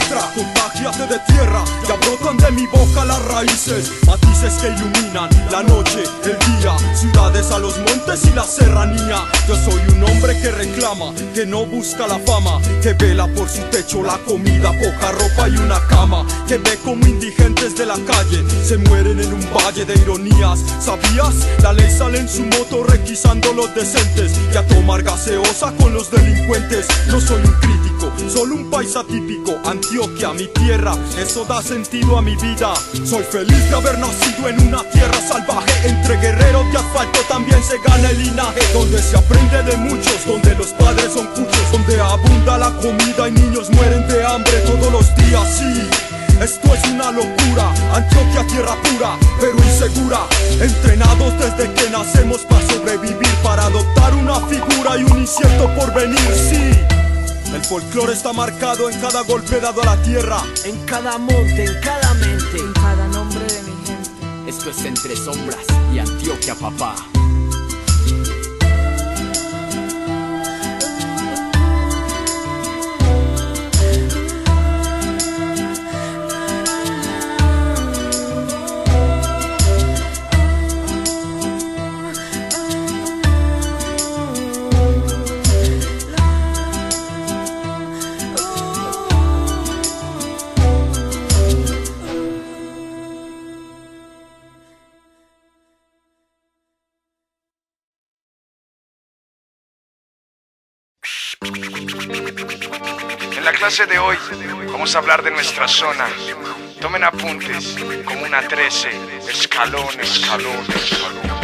Entra, contagiate de tierra, ya brotan de mi boca las raíces, matices que iluminan la noche, el día, ciudades a los montes y la serranía. Yo soy un hombre que reclama, que no busca la fama, que vela por su techo, la comida, poca ropa y una cama, que ve como indigentes de la calle se mueren en un valle de ironías. ¿Sabías? La ley sale en su moto requisando los decentes y a tomar gaseosa con los delincuentes. No soy un crítico, solo un paisa típico. Antioquia, mi tierra, eso da sentido a mi vida. Soy feliz de haber nacido en una tierra salvaje. Entre guerreros de asfalto también se gana el linaje. Donde se aprende de muchos, donde los padres son cuchos, donde abunda la comida y niños mueren de hambre todos los días. Sí. Esto es una locura, Antioquia tierra pura, pero insegura. Entrenados desde que nacemos para sobrevivir, para adoptar una figura y un incierto por venir, sí. El folclore está marcado en cada golpe dado a la tierra. En cada monte, en cada mente, en cada nombre de mi gente. Esto es Entre Sombras y Antioquia, papá. En la clase de hoy vamos a hablar de nuestra zona. Tomen apuntes, como una 13, escalón, escalón, escalón.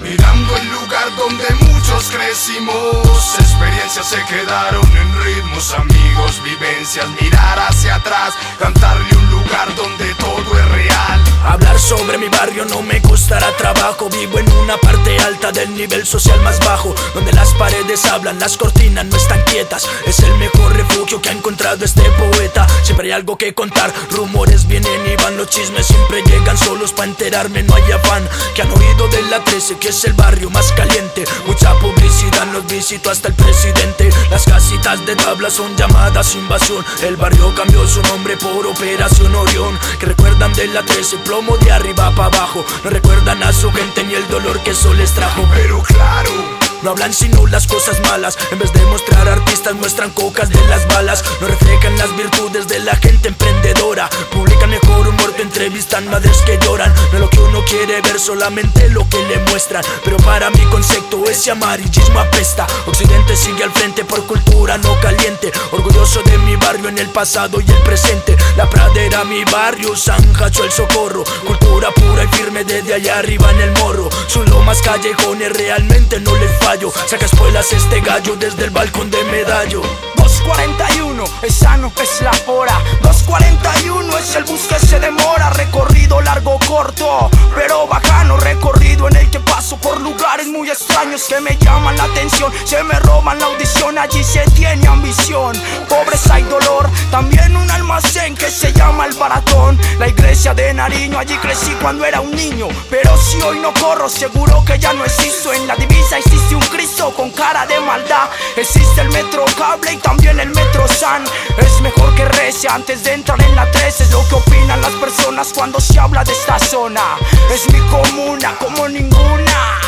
Mirando el lugar donde muchos crecimos, experiencias se quedaron en ritmos, amigos, vivencias, mirar hacia atrás, cantarle un lugar donde todo es real. Hablar sobre mi barrio no me costará trabajo. Vivo en una parte alta del nivel social más bajo Donde las paredes hablan, las cortinas no están quietas. Es el mejor refugio que ha encontrado este poeta. Siempre hay algo que contar, rumores vienen y van Los chismes siempre llegan solos para enterarme, no hay afán. Que han oído de la 13 que es el barrio más caliente. Mucha publicidad nos visitó hasta el presidente. Las casitas de tabla son llamadas invasión. El barrio cambió su nombre por Operación Orión Que recuerdan de la 13 plomo de arriba para abajo. No recuerdan a su gente ni el dolor que eso les trajo. Pero claro no hablan sino las cosas malas. En vez de mostrar artistas muestran cocas de las balas. No reflejan las virtudes de la gente emprendedora. Publican mejor un muerto, entrevistan madres que lloran. No es lo que uno quiere ver, solamente lo que le muestran. Pero para mi concepto ese amarillismo apesta. Occidente sigue al frente por cultura no caliente. Orgulloso de mi barrio en el pasado y el presente. La pradera mi barrio, San Jacho el socorro. Cultura pura y firme desde allá arriba en el morro. Sus lomas callejones realmente no les falta Saca espuelas este gallo desde el balcón de medallo 241, es sano, es la hora. 241 es el bus que se demora. Recorrido largo, corto, pero bajano. Recorrido en el que paso por lugares muy extraños Que me llaman la atención, se me roban la audición Allí se tiene ambición, pobreza y dolor También un almacén que se llama el baratón. La iglesia de Nariño, allí crecí cuando era un niño. Pero si hoy no corro, seguro que ya no existo. En la divisa existe un Cristo con cara de maldad. Existe el metro cable y también el metro San. Es mejor que rece antes de entrar en la 13 Es lo que opinan las personas cuando se habla de esta zona. Es mi comuna como ninguna.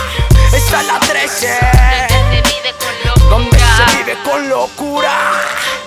Esta es la 13 Donde se vive con locura.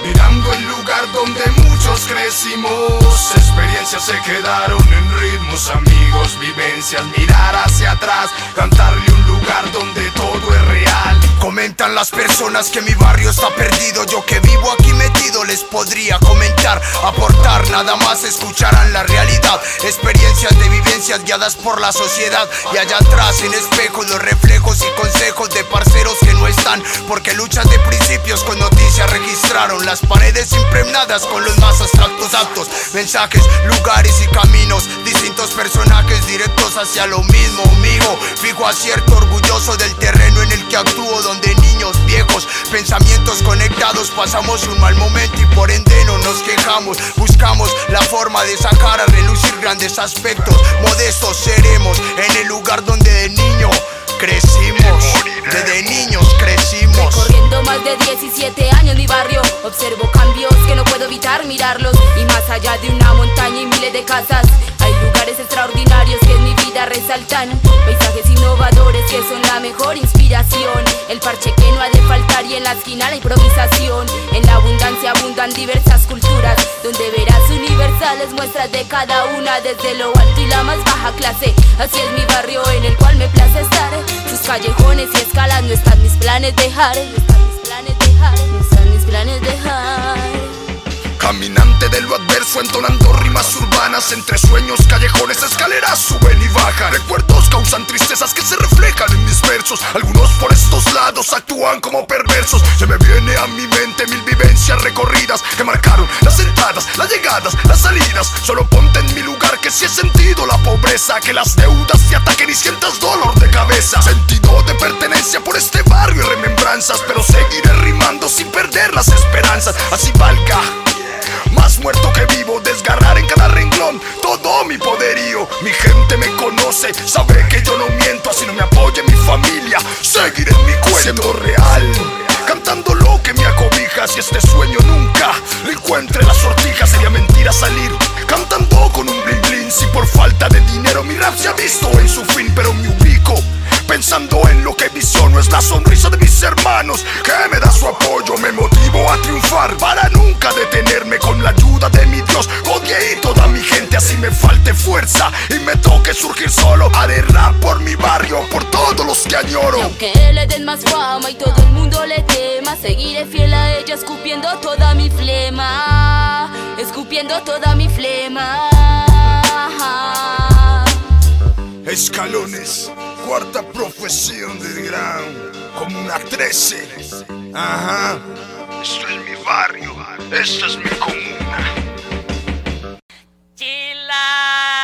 Mirando el lugar donde muchos crecimos, experiencias se quedaron en ritmos, amigos, vivencias, mirar hacia atrás, cantarle un lugar donde todo es real. Comentan las personas que mi barrio está perdido, yo que vivo aquí metido les podría comentar, aportar, nada más escucharán la realidad, experiencias de vivencias guiadas por la sociedad y allá atrás en espejos los reflejos y consejos de parceros que no están, porque luchas de principios con noticias registraron las paredes impregnadas con los más abstractos actos. mensajes, lugares y caminos, distintos personajes directos hacia lo mismo, mijo. Fijo acierto, orgulloso del terreno en el que actúo, donde niños, viejos, pensamientos conectados, pasamos un mal momento y por ende no nos quejamos. Buscamos la forma de sacar a relucir grandes aspectos, modestos seremos en el lugar donde de niño crecimos, desde niños crecimos. Corriendo más de 17 años en mi barrio, observo cambios que no puedo evitar mirarlos. Y más allá de una montaña y miles de casas, hay lugares extraordinarios que en mi vida resaltan. Paisajes innovadores que son la mejor inspiración. El parche que no ha de faltar y en la esquina la improvisación. En la abundancia abundan diversas culturas, donde verás universales muestras de cada una, desde lo alto y la más baja clase. Así es mi barrio en el cual me place estar. Sus callejones y escalas no están mis planes dejar. No están mis planes dejar. No están mis planes dejar. Caminante de lo adverso, entonando rimas urbanas Entre sueños, callejones, escaleras suben y bajan. Recuerdos causan tristezas que se reflejan en mis versos. Algunos por estos lados actúan como perversos. Se me viene a mi mente mil vivencias recorridas Que marcaron las entradas, las llegadas, las salidas. Solo ponte en mi lugar que si he sentido la pobreza Que las deudas te ataquen y sientas dolor de cabeza. Sentido de pertenencia por este barrio y remembranzas Pero seguiré rimando sin perder las esperanzas. Así valga más muerto que vivo, desgarrar en cada renglón todo mi poderío. Mi gente me conoce, sabe que yo no miento, así no me apoye mi familia. Seguiré en mi cuento Siendo real, cantando lo que me acobija. Si este sueño nunca le encuentre la sortija, sería mentira salir cantando con un blin blin. Si por falta de dinero mi rap se ha visto en su fin, pero me ubico. Pensando en lo que visiono es la sonrisa de mis hermanos que me da su apoyo, me motivo a triunfar para nunca detenerme con la ayuda de mi Dios. Odie y toda mi gente así me falte fuerza y me toque surgir solo. Haré rap por mi barrio, por todos los que añoro. Y aunque le den más fama y todo el mundo le tema, seguiré fiel a ella escupiendo toda mi flema, escupiendo toda mi flema. Escalones, cuarta profesión del gran, como una 13. Ajá, esto es mi barrio, esta es mi comuna. Chila,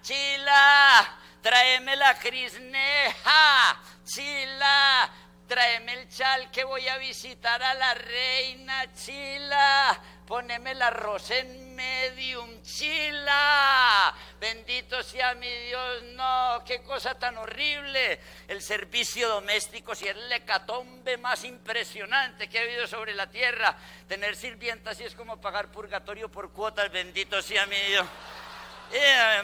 Chila, tráeme la crisneja. Chila, tráeme el chal que voy a visitar a la reina. Chila, poneme el arroz en medium. Chila, bendito sea mi Dios. No, qué cosa tan horrible. El servicio doméstico, si es el hecatombe más impresionante que ha habido sobre la tierra. Tener sirvientas sí es como pagar purgatorio por cuotas. Bendito sea mi Dios. Eh,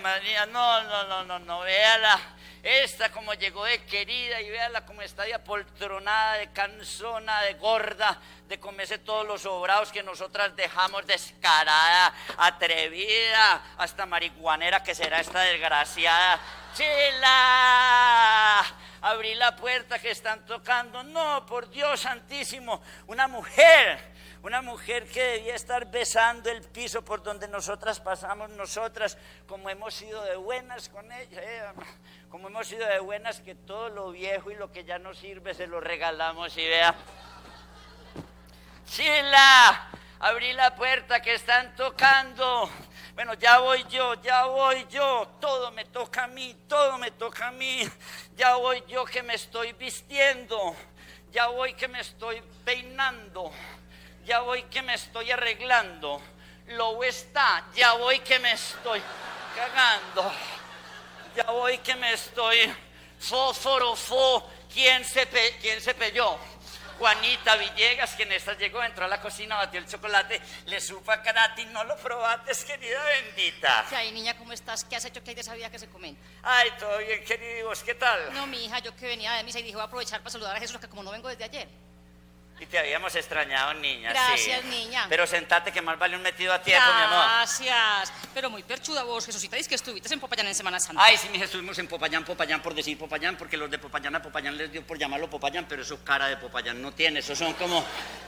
no, no, no, no, no, véala. Esta como llegó de querida y véala como está de apoltronada, de cansona, de gorda, de comerse todos los sobrados que nosotras dejamos descarada, atrevida, hasta marihuanera que será esta desgraciada. ¡Chila! Abrí la puerta que están tocando. No, por Dios santísimo, una mujer. Una mujer que debía estar besando el piso por donde nosotras pasamos, nosotras, como hemos sido de buenas con ella, eh, como hemos sido de buenas que todo lo viejo y lo que ya no sirve se lo regalamos y vea. Chila, abrí la puerta que están tocando. Bueno, ya voy yo, ya voy yo, todo me toca a mí, todo me toca a mí. Ya voy yo que me estoy vistiendo, ya voy que me estoy peinando, ya voy que me estoy arreglando. Lo está, ya voy que me estoy cagando. Ya voy que me estoy fósforo, fo. ¿Quién se, pe- ¿Quién se pelló? Juanita Villegas, quien esta llegó, entró a la cocina, batió el chocolate, le supo a karate no lo probaste, querida bendita. Ay, niña, ¿cómo estás? ¿Qué has hecho que hay de esa vida que se comenta? Ay, todo bien, querido, ¿y vos qué tal? No, mi hija, yo que venía de misa y dije, voy a aprovechar para saludar a Jesús, que como no vengo desde ayer. Y te habíamos extrañado, niña. Gracias, sí. niña. Pero sentate que más vale un metido a tiempo, mi amor. Gracias. Pero muy perchuda vos, Jesucita, dices que estuviste en Popayán en Semana Santa. Ay, sí, mi estuvimos en Popayán, Popayán por decir Popayán, porque los de Popayán a Popayán les dio por llamarlo Popayán, pero eso cara de Popayán no tiene. Eso son como,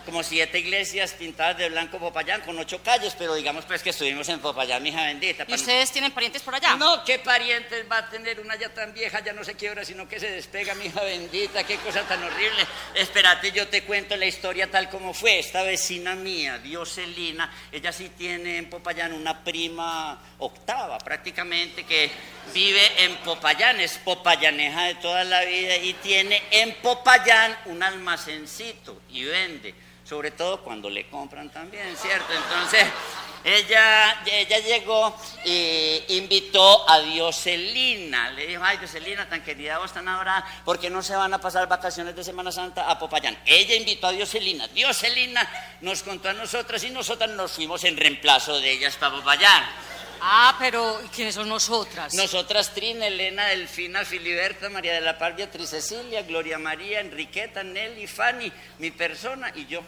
como siete iglesias pintadas de blanco Popayán con ocho calles, pero digamos pues que estuvimos en Popayán, mi hija bendita. ¿Y ustedes tienen parientes por allá? No, ¿qué parientes va a tener una ya tan vieja? Ya no se quiebra, sino que se despega, mi hija bendita. Qué cosa tan horrible. Espérate, yo te cuento la historia tal como fue. Esta vecina mía, Dioselina, ella sí tiene en Popayán una prima octava prácticamente que vive en Popayán, es popayaneja de toda la vida y tiene en Popayán un almacencito y vende, sobre todo cuando le compran también, ¿cierto? Entonces, ella, ella llegó e invitó a Dioselina. Le dijo, ay, Dioselina, tan querida vos, tan adorada, ¿por qué no se van a pasar vacaciones de Semana Santa a Popayán? Ella invitó a Dioselina. Dioselina nos contó a nosotras y nosotras nos fuimos en reemplazo de ellas para Popayán. Ah, pero ¿y ¿quiénes son nosotras? Nosotras, Trina, Elena, Delfina, Filiberta, María de la Paz, Beatriz Cecilia, Gloria María, Enriqueta, Nelly, Fanny, mi persona y yo.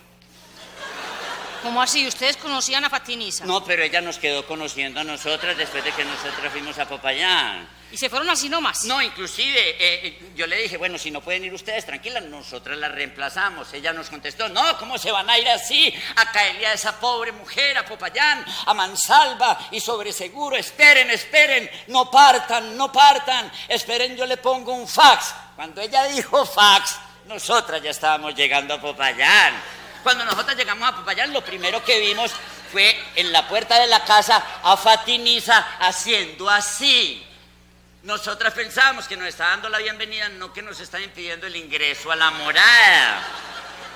¿Cómo así? ¿Ustedes conocían a Fatinisa? No, pero ella nos quedó conociendo a nosotras después de que nosotras fuimos a Popayán. ¿Y se fueron así nomás? No, inclusive eh, eh, yo le dije, bueno, si no pueden ir ustedes, tranquilas, nosotras la reemplazamos. Ella nos contestó, no, ¿cómo se van a ir así? A caerle a esa pobre mujer, a Popayán, a Mansalva y sobre seguro. Esperen, esperen, no partan, no partan. Esperen, yo le pongo un fax. Cuando ella dijo fax, nosotras ya estábamos llegando a Popayán. Cuando nosotros llegamos a Popayán, lo primero que vimos fue en la puerta de la casa a Fatinisa haciendo así. Nosotras pensábamos que nos está dando la bienvenida, no que nos está impidiendo el ingreso a la morada.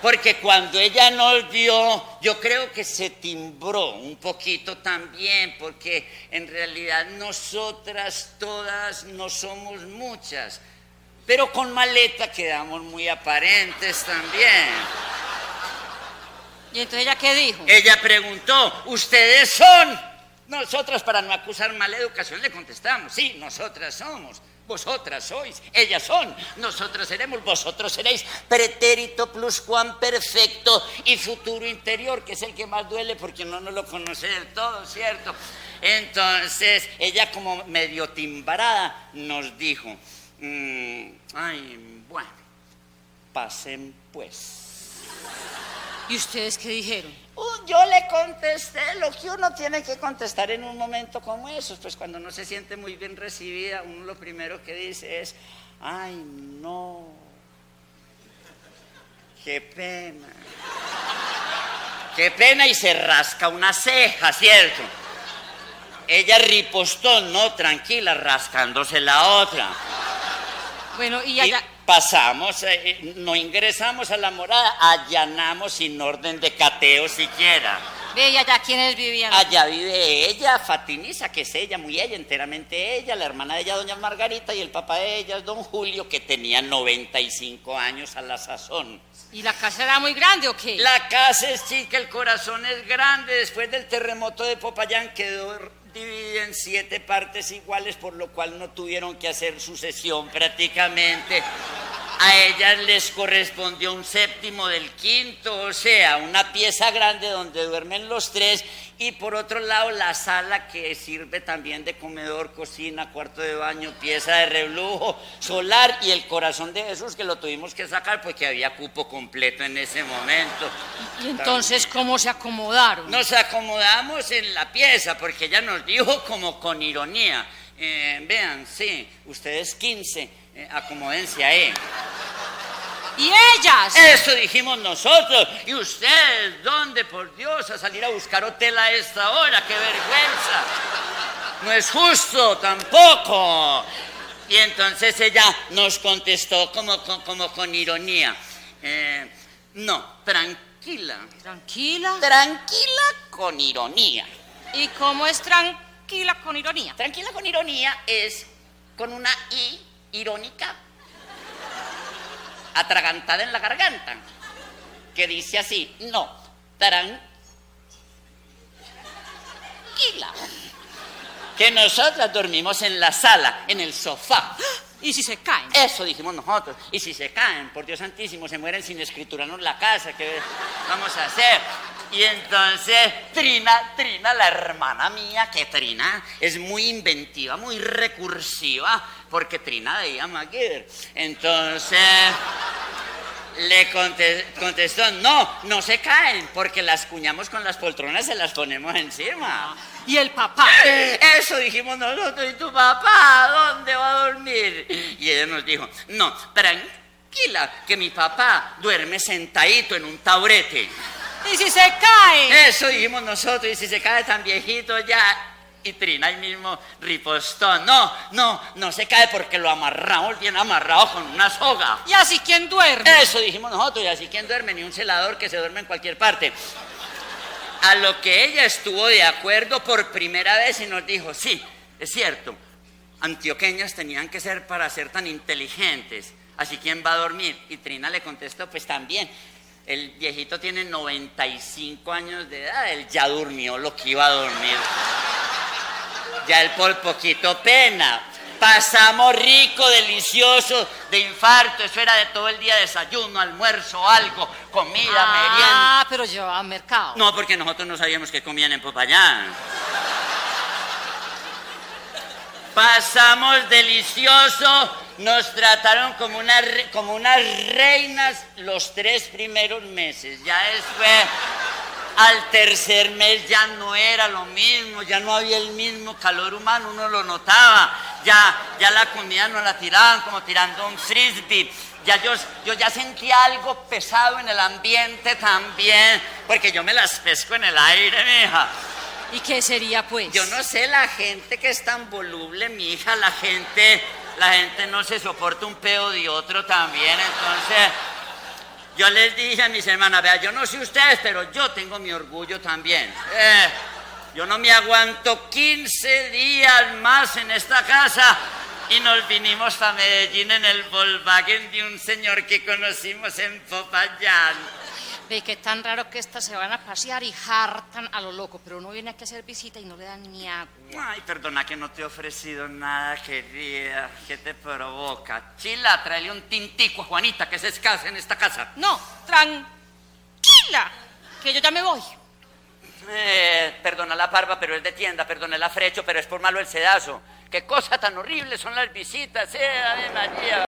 Porque cuando ella nos vio, yo creo que se timbró un poquito también, porque en realidad nosotras todas no somos muchas, pero con maleta quedamos muy aparentes también. ¿Y entonces ella qué dijo? Ella preguntó, ¿ustedes son? Nosotras, para no acusar mala educación, le contestamos, sí, nosotras somos. Vosotras sois, ellas son, nosotros seremos, vosotros seréis pretérito plus Juan perfecto y futuro interior, que es el que más duele porque no nos lo conoce del todo, ¿cierto? Entonces, ella como medio timbrada nos dijo, mm, ay, bueno, pasen pues. ¿Y ustedes qué dijeron? Uh, yo le contesté lo que uno tiene que contestar en un momento como esos, pues cuando no se siente muy bien recibida, uno lo primero que dice es, ay, no, qué pena, qué pena y se rasca una ceja, ¿cierto? Ella ripostó, no, tranquila, rascándose la otra. Bueno, y allá... Pasamos, eh, no ingresamos a la morada, allanamos sin orden de cateo siquiera. Ve, ¿y allá quiénes vivían? Allá vive ella, Fatinisa, que es ella, muy ella, enteramente ella, la hermana de ella, doña Margarita, y el papá de ella don Julio, que tenía 95 años a la sazón. ¿Y la casa era muy grande o qué? La casa es chica, el corazón es grande. Después del terremoto de Popayán quedó dividida en siete partes iguales, por lo cual no tuvieron que hacer sucesión prácticamente. A ellas les correspondió un séptimo del quinto, o sea, una pieza grande donde duermen los tres y por otro lado la sala que sirve también de comedor, cocina, cuarto de baño, pieza de reblujo, solar y el corazón de Jesús que lo tuvimos que sacar porque había cupo completo en ese momento. ¿Y entonces cómo se acomodaron? Nos acomodamos en la pieza porque ella nos dijo como con ironía, eh, vean, sí, ustedes 15, eh, acomódense ahí. ¿Y ellas? Eso dijimos nosotros. ¿Y ustedes dónde, por Dios, a salir a buscar hotel a esta hora? ¡Qué vergüenza! No es justo tampoco. Y entonces ella nos contestó como, con- como con ironía. eh, no, tranquila. ¿Tranquila? Tranquila con ironía. ¿Y cómo es tranquila con ironía? Tranquila con ironía es con una I irónica atragantada en la garganta, que dice así, no, tranquila. Que nosotras dormimos en la sala, en el sofá. ¿Y si se caen? Eso dijimos nosotros. Y si se caen, por Dios santísimo, se mueren sin escriturarnos la casa, ¿qué vamos a hacer? Y entonces Trina, Trina, la hermana mía, que Trina es muy inventiva, muy recursiva, porque Trina de Maguire. Entonces le conte- contestó, no, no se caen, porque las cuñamos con las poltronas, se las ponemos encima. ¿Y el papá? Eso dijimos nosotros, ¿y tu papá dónde va a dormir? Y ella nos dijo, no, tranquila. tranquila, que mi papá duerme sentadito en un taburete. ¿Y si se cae? Eso dijimos nosotros, y si se cae tan viejito ya. Y Trina ahí mismo ripostón. No, no, no se cae porque lo amarramos bien amarrado con una soga. ¿Y así quién duerme? Eso dijimos nosotros, y así quién duerme, ni un celador que se duerme en cualquier parte. A lo que ella estuvo de acuerdo por primera vez y nos dijo, sí, es cierto, antioqueños tenían que ser para ser tan inteligentes, así quién va a dormir. Y Trina le contestó, pues también, el viejito tiene 95 años de edad, él ya durmió lo que iba a dormir. Ya él por poquito pena. Pasamos rico, delicioso, de infarto, eso era de todo el día, desayuno, almuerzo, algo, comida, merienda. Ah, pero yo a mercado. No, porque nosotros no sabíamos que comían en Popayán. Pasamos delicioso, nos trataron como, una, como unas reinas los tres primeros meses. Ya después, al tercer mes ya no era lo mismo, ya no había el mismo calor humano, uno lo notaba. Ya, ya la comida no la tiraban como tirando un frisbee. Ya yo, yo ya sentía algo pesado en el ambiente también, porque yo me las pesco en el aire, mija. ¿Y qué sería pues? Yo no sé, la gente que es tan voluble, mi hija, la gente, la gente no se soporta un peo de otro también, entonces yo les dije a mis hermanas, vea, yo no sé ustedes, pero yo tengo mi orgullo también. Eh, yo no me aguanto 15 días más en esta casa y nos vinimos a Medellín en el Volkswagen de un señor que conocimos en Popayán. Ve que tan raro que estas se van a pasear y hartan a lo loco, pero uno viene aquí a hacer visita y no le dan ni agua. Ay, perdona que no te he ofrecido nada, querida. ¿Qué te provoca? Chila, tráele un tintico a Juanita que se escase en esta casa. No, tranquila, que yo ya me voy. Eh, perdona la parva, pero es de tienda. Perdona el afrecho, pero es por malo el sedazo. Qué cosa tan horrible son las visitas, eh, Ave María.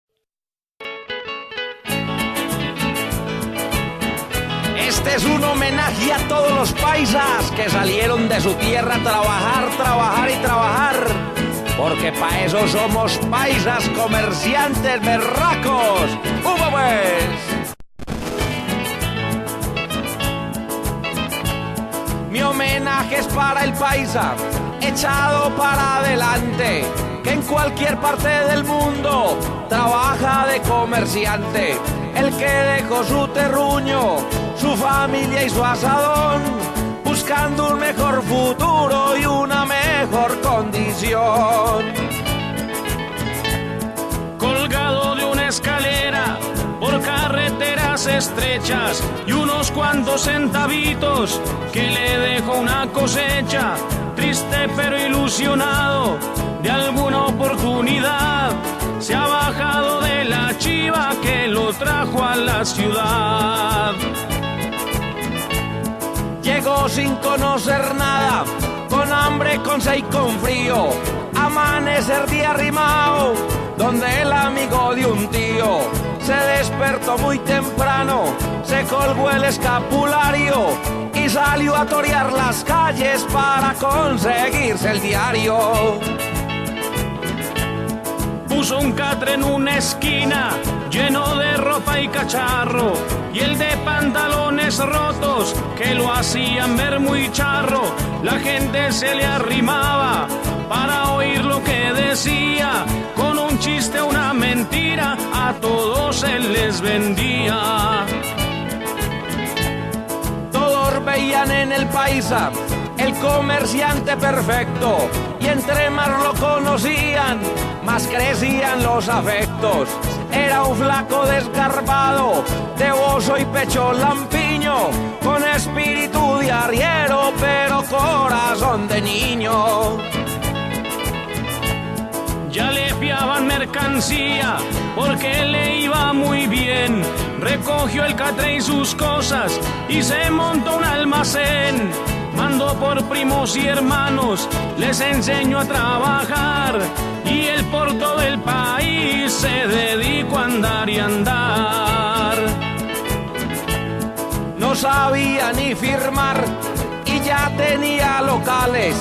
Este es un homenaje a todos los paisas que salieron de su tierra a trabajar, trabajar y trabajar. Porque para eso somos paisas comerciantes berracos. ¡Humo pues! Mi homenaje es para el paisa, echado para adelante, que en cualquier parte del mundo trabaja de comerciante. El que dejó su terruño, su familia y su asadón, buscando un mejor futuro y una mejor condición. colgado de una escalera por carreteras estrechas y unos cuantos centavitos que le dejó una cosecha, triste pero ilusionado de alguna oportunidad. Se ha bajado de la chiva que lo trajo a la ciudad. Llegó sin conocer nada, con hambre, con sed y con frío. Amanecer día arrimado, donde el amigo de un tío se despertó muy temprano, se colgó el escapulario y salió a torear las calles para conseguirse el diario. Un catre en una esquina lleno de ropa y cacharro y el de pantalones rotos que lo hacían ver muy charro. La gente se le arrimaba para oír lo que decía. Con un chiste, una mentira, a todos se les vendía. Todos veían en el paisa el comerciante perfecto y entre más lo conocían, más crecían los afectos. Era un flaco desgarbado, de oso y pecho lampiño, con espíritu de arriero, pero corazón de niño. Ya le fiaban mercancía porque le iba muy bien. Recogió el catre y sus cosas y se montó un almacén. Mandó por primos y hermanos, les enseñó a trabajar. Y él por todo el país se dedicó a andar y andar. No sabía ni firmar y ya tenía locales.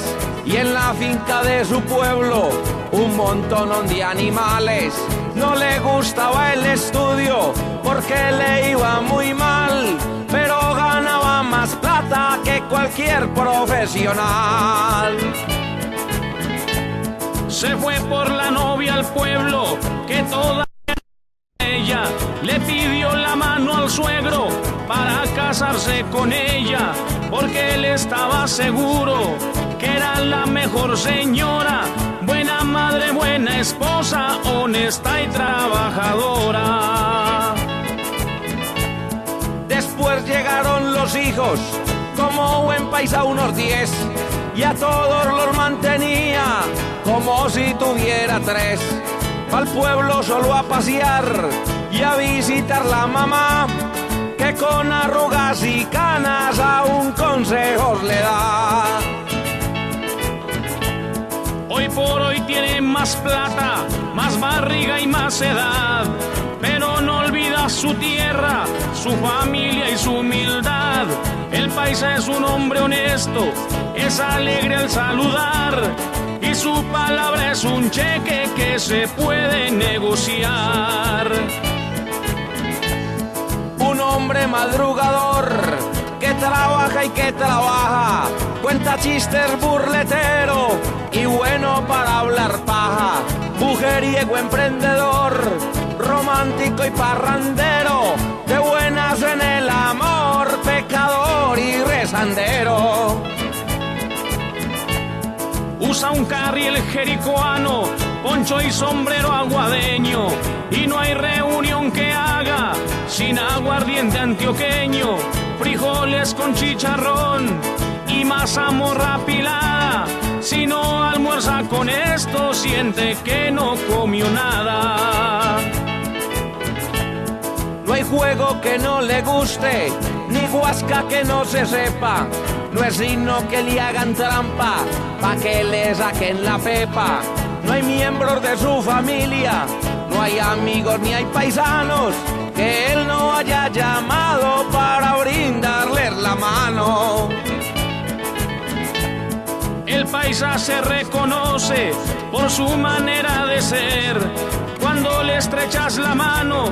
Y en la finca de su pueblo un montón de animales. No le gustaba el estudio porque le iba muy mal, pero ganaba más plata que cualquier profesional. Se fue por la novia al pueblo que toda ella le pidió la mano al suegro para casarse con ella, porque él estaba seguro que era la mejor señora, buena madre, buena esposa, honesta y trabajadora. Después llegaron los hijos, como buen paisa unos diez, y a todos los mantenía como si tuviera tres. Al pueblo solo a pasear y a visitar la mamá, que con arrugas y canas aún consejos le da. Hoy por hoy tiene más plata, más barriga y más edad, pero no olvida su tierra, su familia y su humildad. El paisa es un hombre honesto, es alegre al saludar y su palabra es un cheque que se puede negociar. Un hombre madrugador que trabaja y que trabaja, cuenta chistes burletero y bueno para hablar paja, mujeriego emprendedor, romántico y parrandero, de buenas en el amor, pecador y rezandero. Usa un carriel jericoano, poncho y sombrero aguadeño, y no hay reunión que haga sin aguardiente antioqueño, frijoles con chicharrón y mazamorra pilada. Si no almuerza con esto, siente que no comió nada. No hay juego que no le guste, ni guasca que no se sepa. No es sino que le hagan trampa, pa' que le saquen la pepa. No hay miembros de su familia, no hay amigos ni hay paisanos que él no haya llamado para brindarles la mano. El paisa se reconoce por su manera de ser. Le estrechas la mano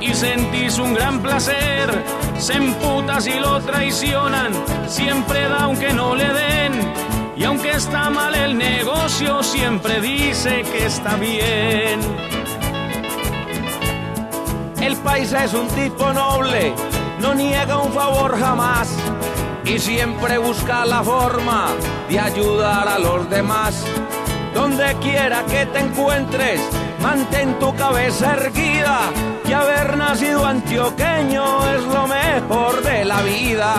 y sentís un gran placer, se emputa si lo traicionan, siempre da aunque no le den. Y aunque está mal el negocio, siempre dice que está bien. El paisa es un tipo noble, no niega un favor jamás y siempre busca la forma de ayudar a los demás. Donde quiera que te encuentres, mantén tu cabeza erguida y haber nacido antioqueño es lo mejor de la vida.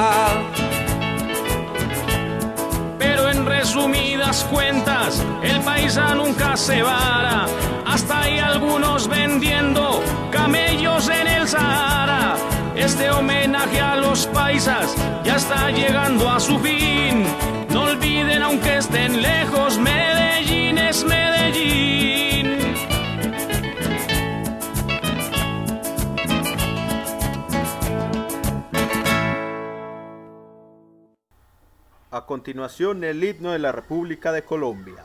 Pero en resumidas cuentas, el paisa nunca se vara. Hasta hay algunos vendiendo camellos en el Sahara. Este homenaje a los paisas ya está llegando a su fin. No olviden, aunque estén lejos, Medellín es Medellín. A continuación, el himno de la República de Colombia.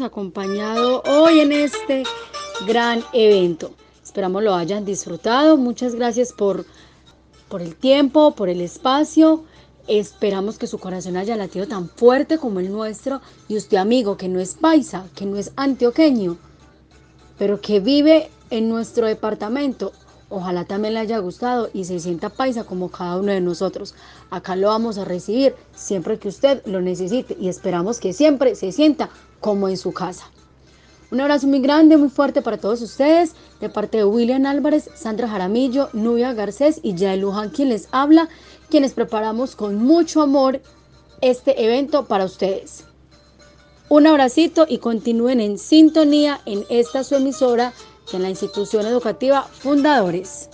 Acompañado hoy en este gran evento. Esperamos lo hayan disfrutado. Muchas gracias por, por el tiempo, por el espacio. Esperamos que su corazón haya latido tan fuerte como el nuestro y usted amigo que no es paisa, que no es antioqueño, pero que vive en nuestro departamento. Ojalá también le haya gustado y se sienta paisa como cada uno de nosotros. Acá lo vamos a recibir siempre que usted lo necesite y esperamos que siempre se sienta como en su casa. Un abrazo muy grande, muy fuerte para todos ustedes, de parte de William Álvarez, Sandra Jaramillo, Nubia Garcés y Yael Luján, quien les habla quienes preparamos con mucho amor este evento para ustedes. Un abracito y continúen en sintonía en esta su emisora de la institución educativa Fundadores.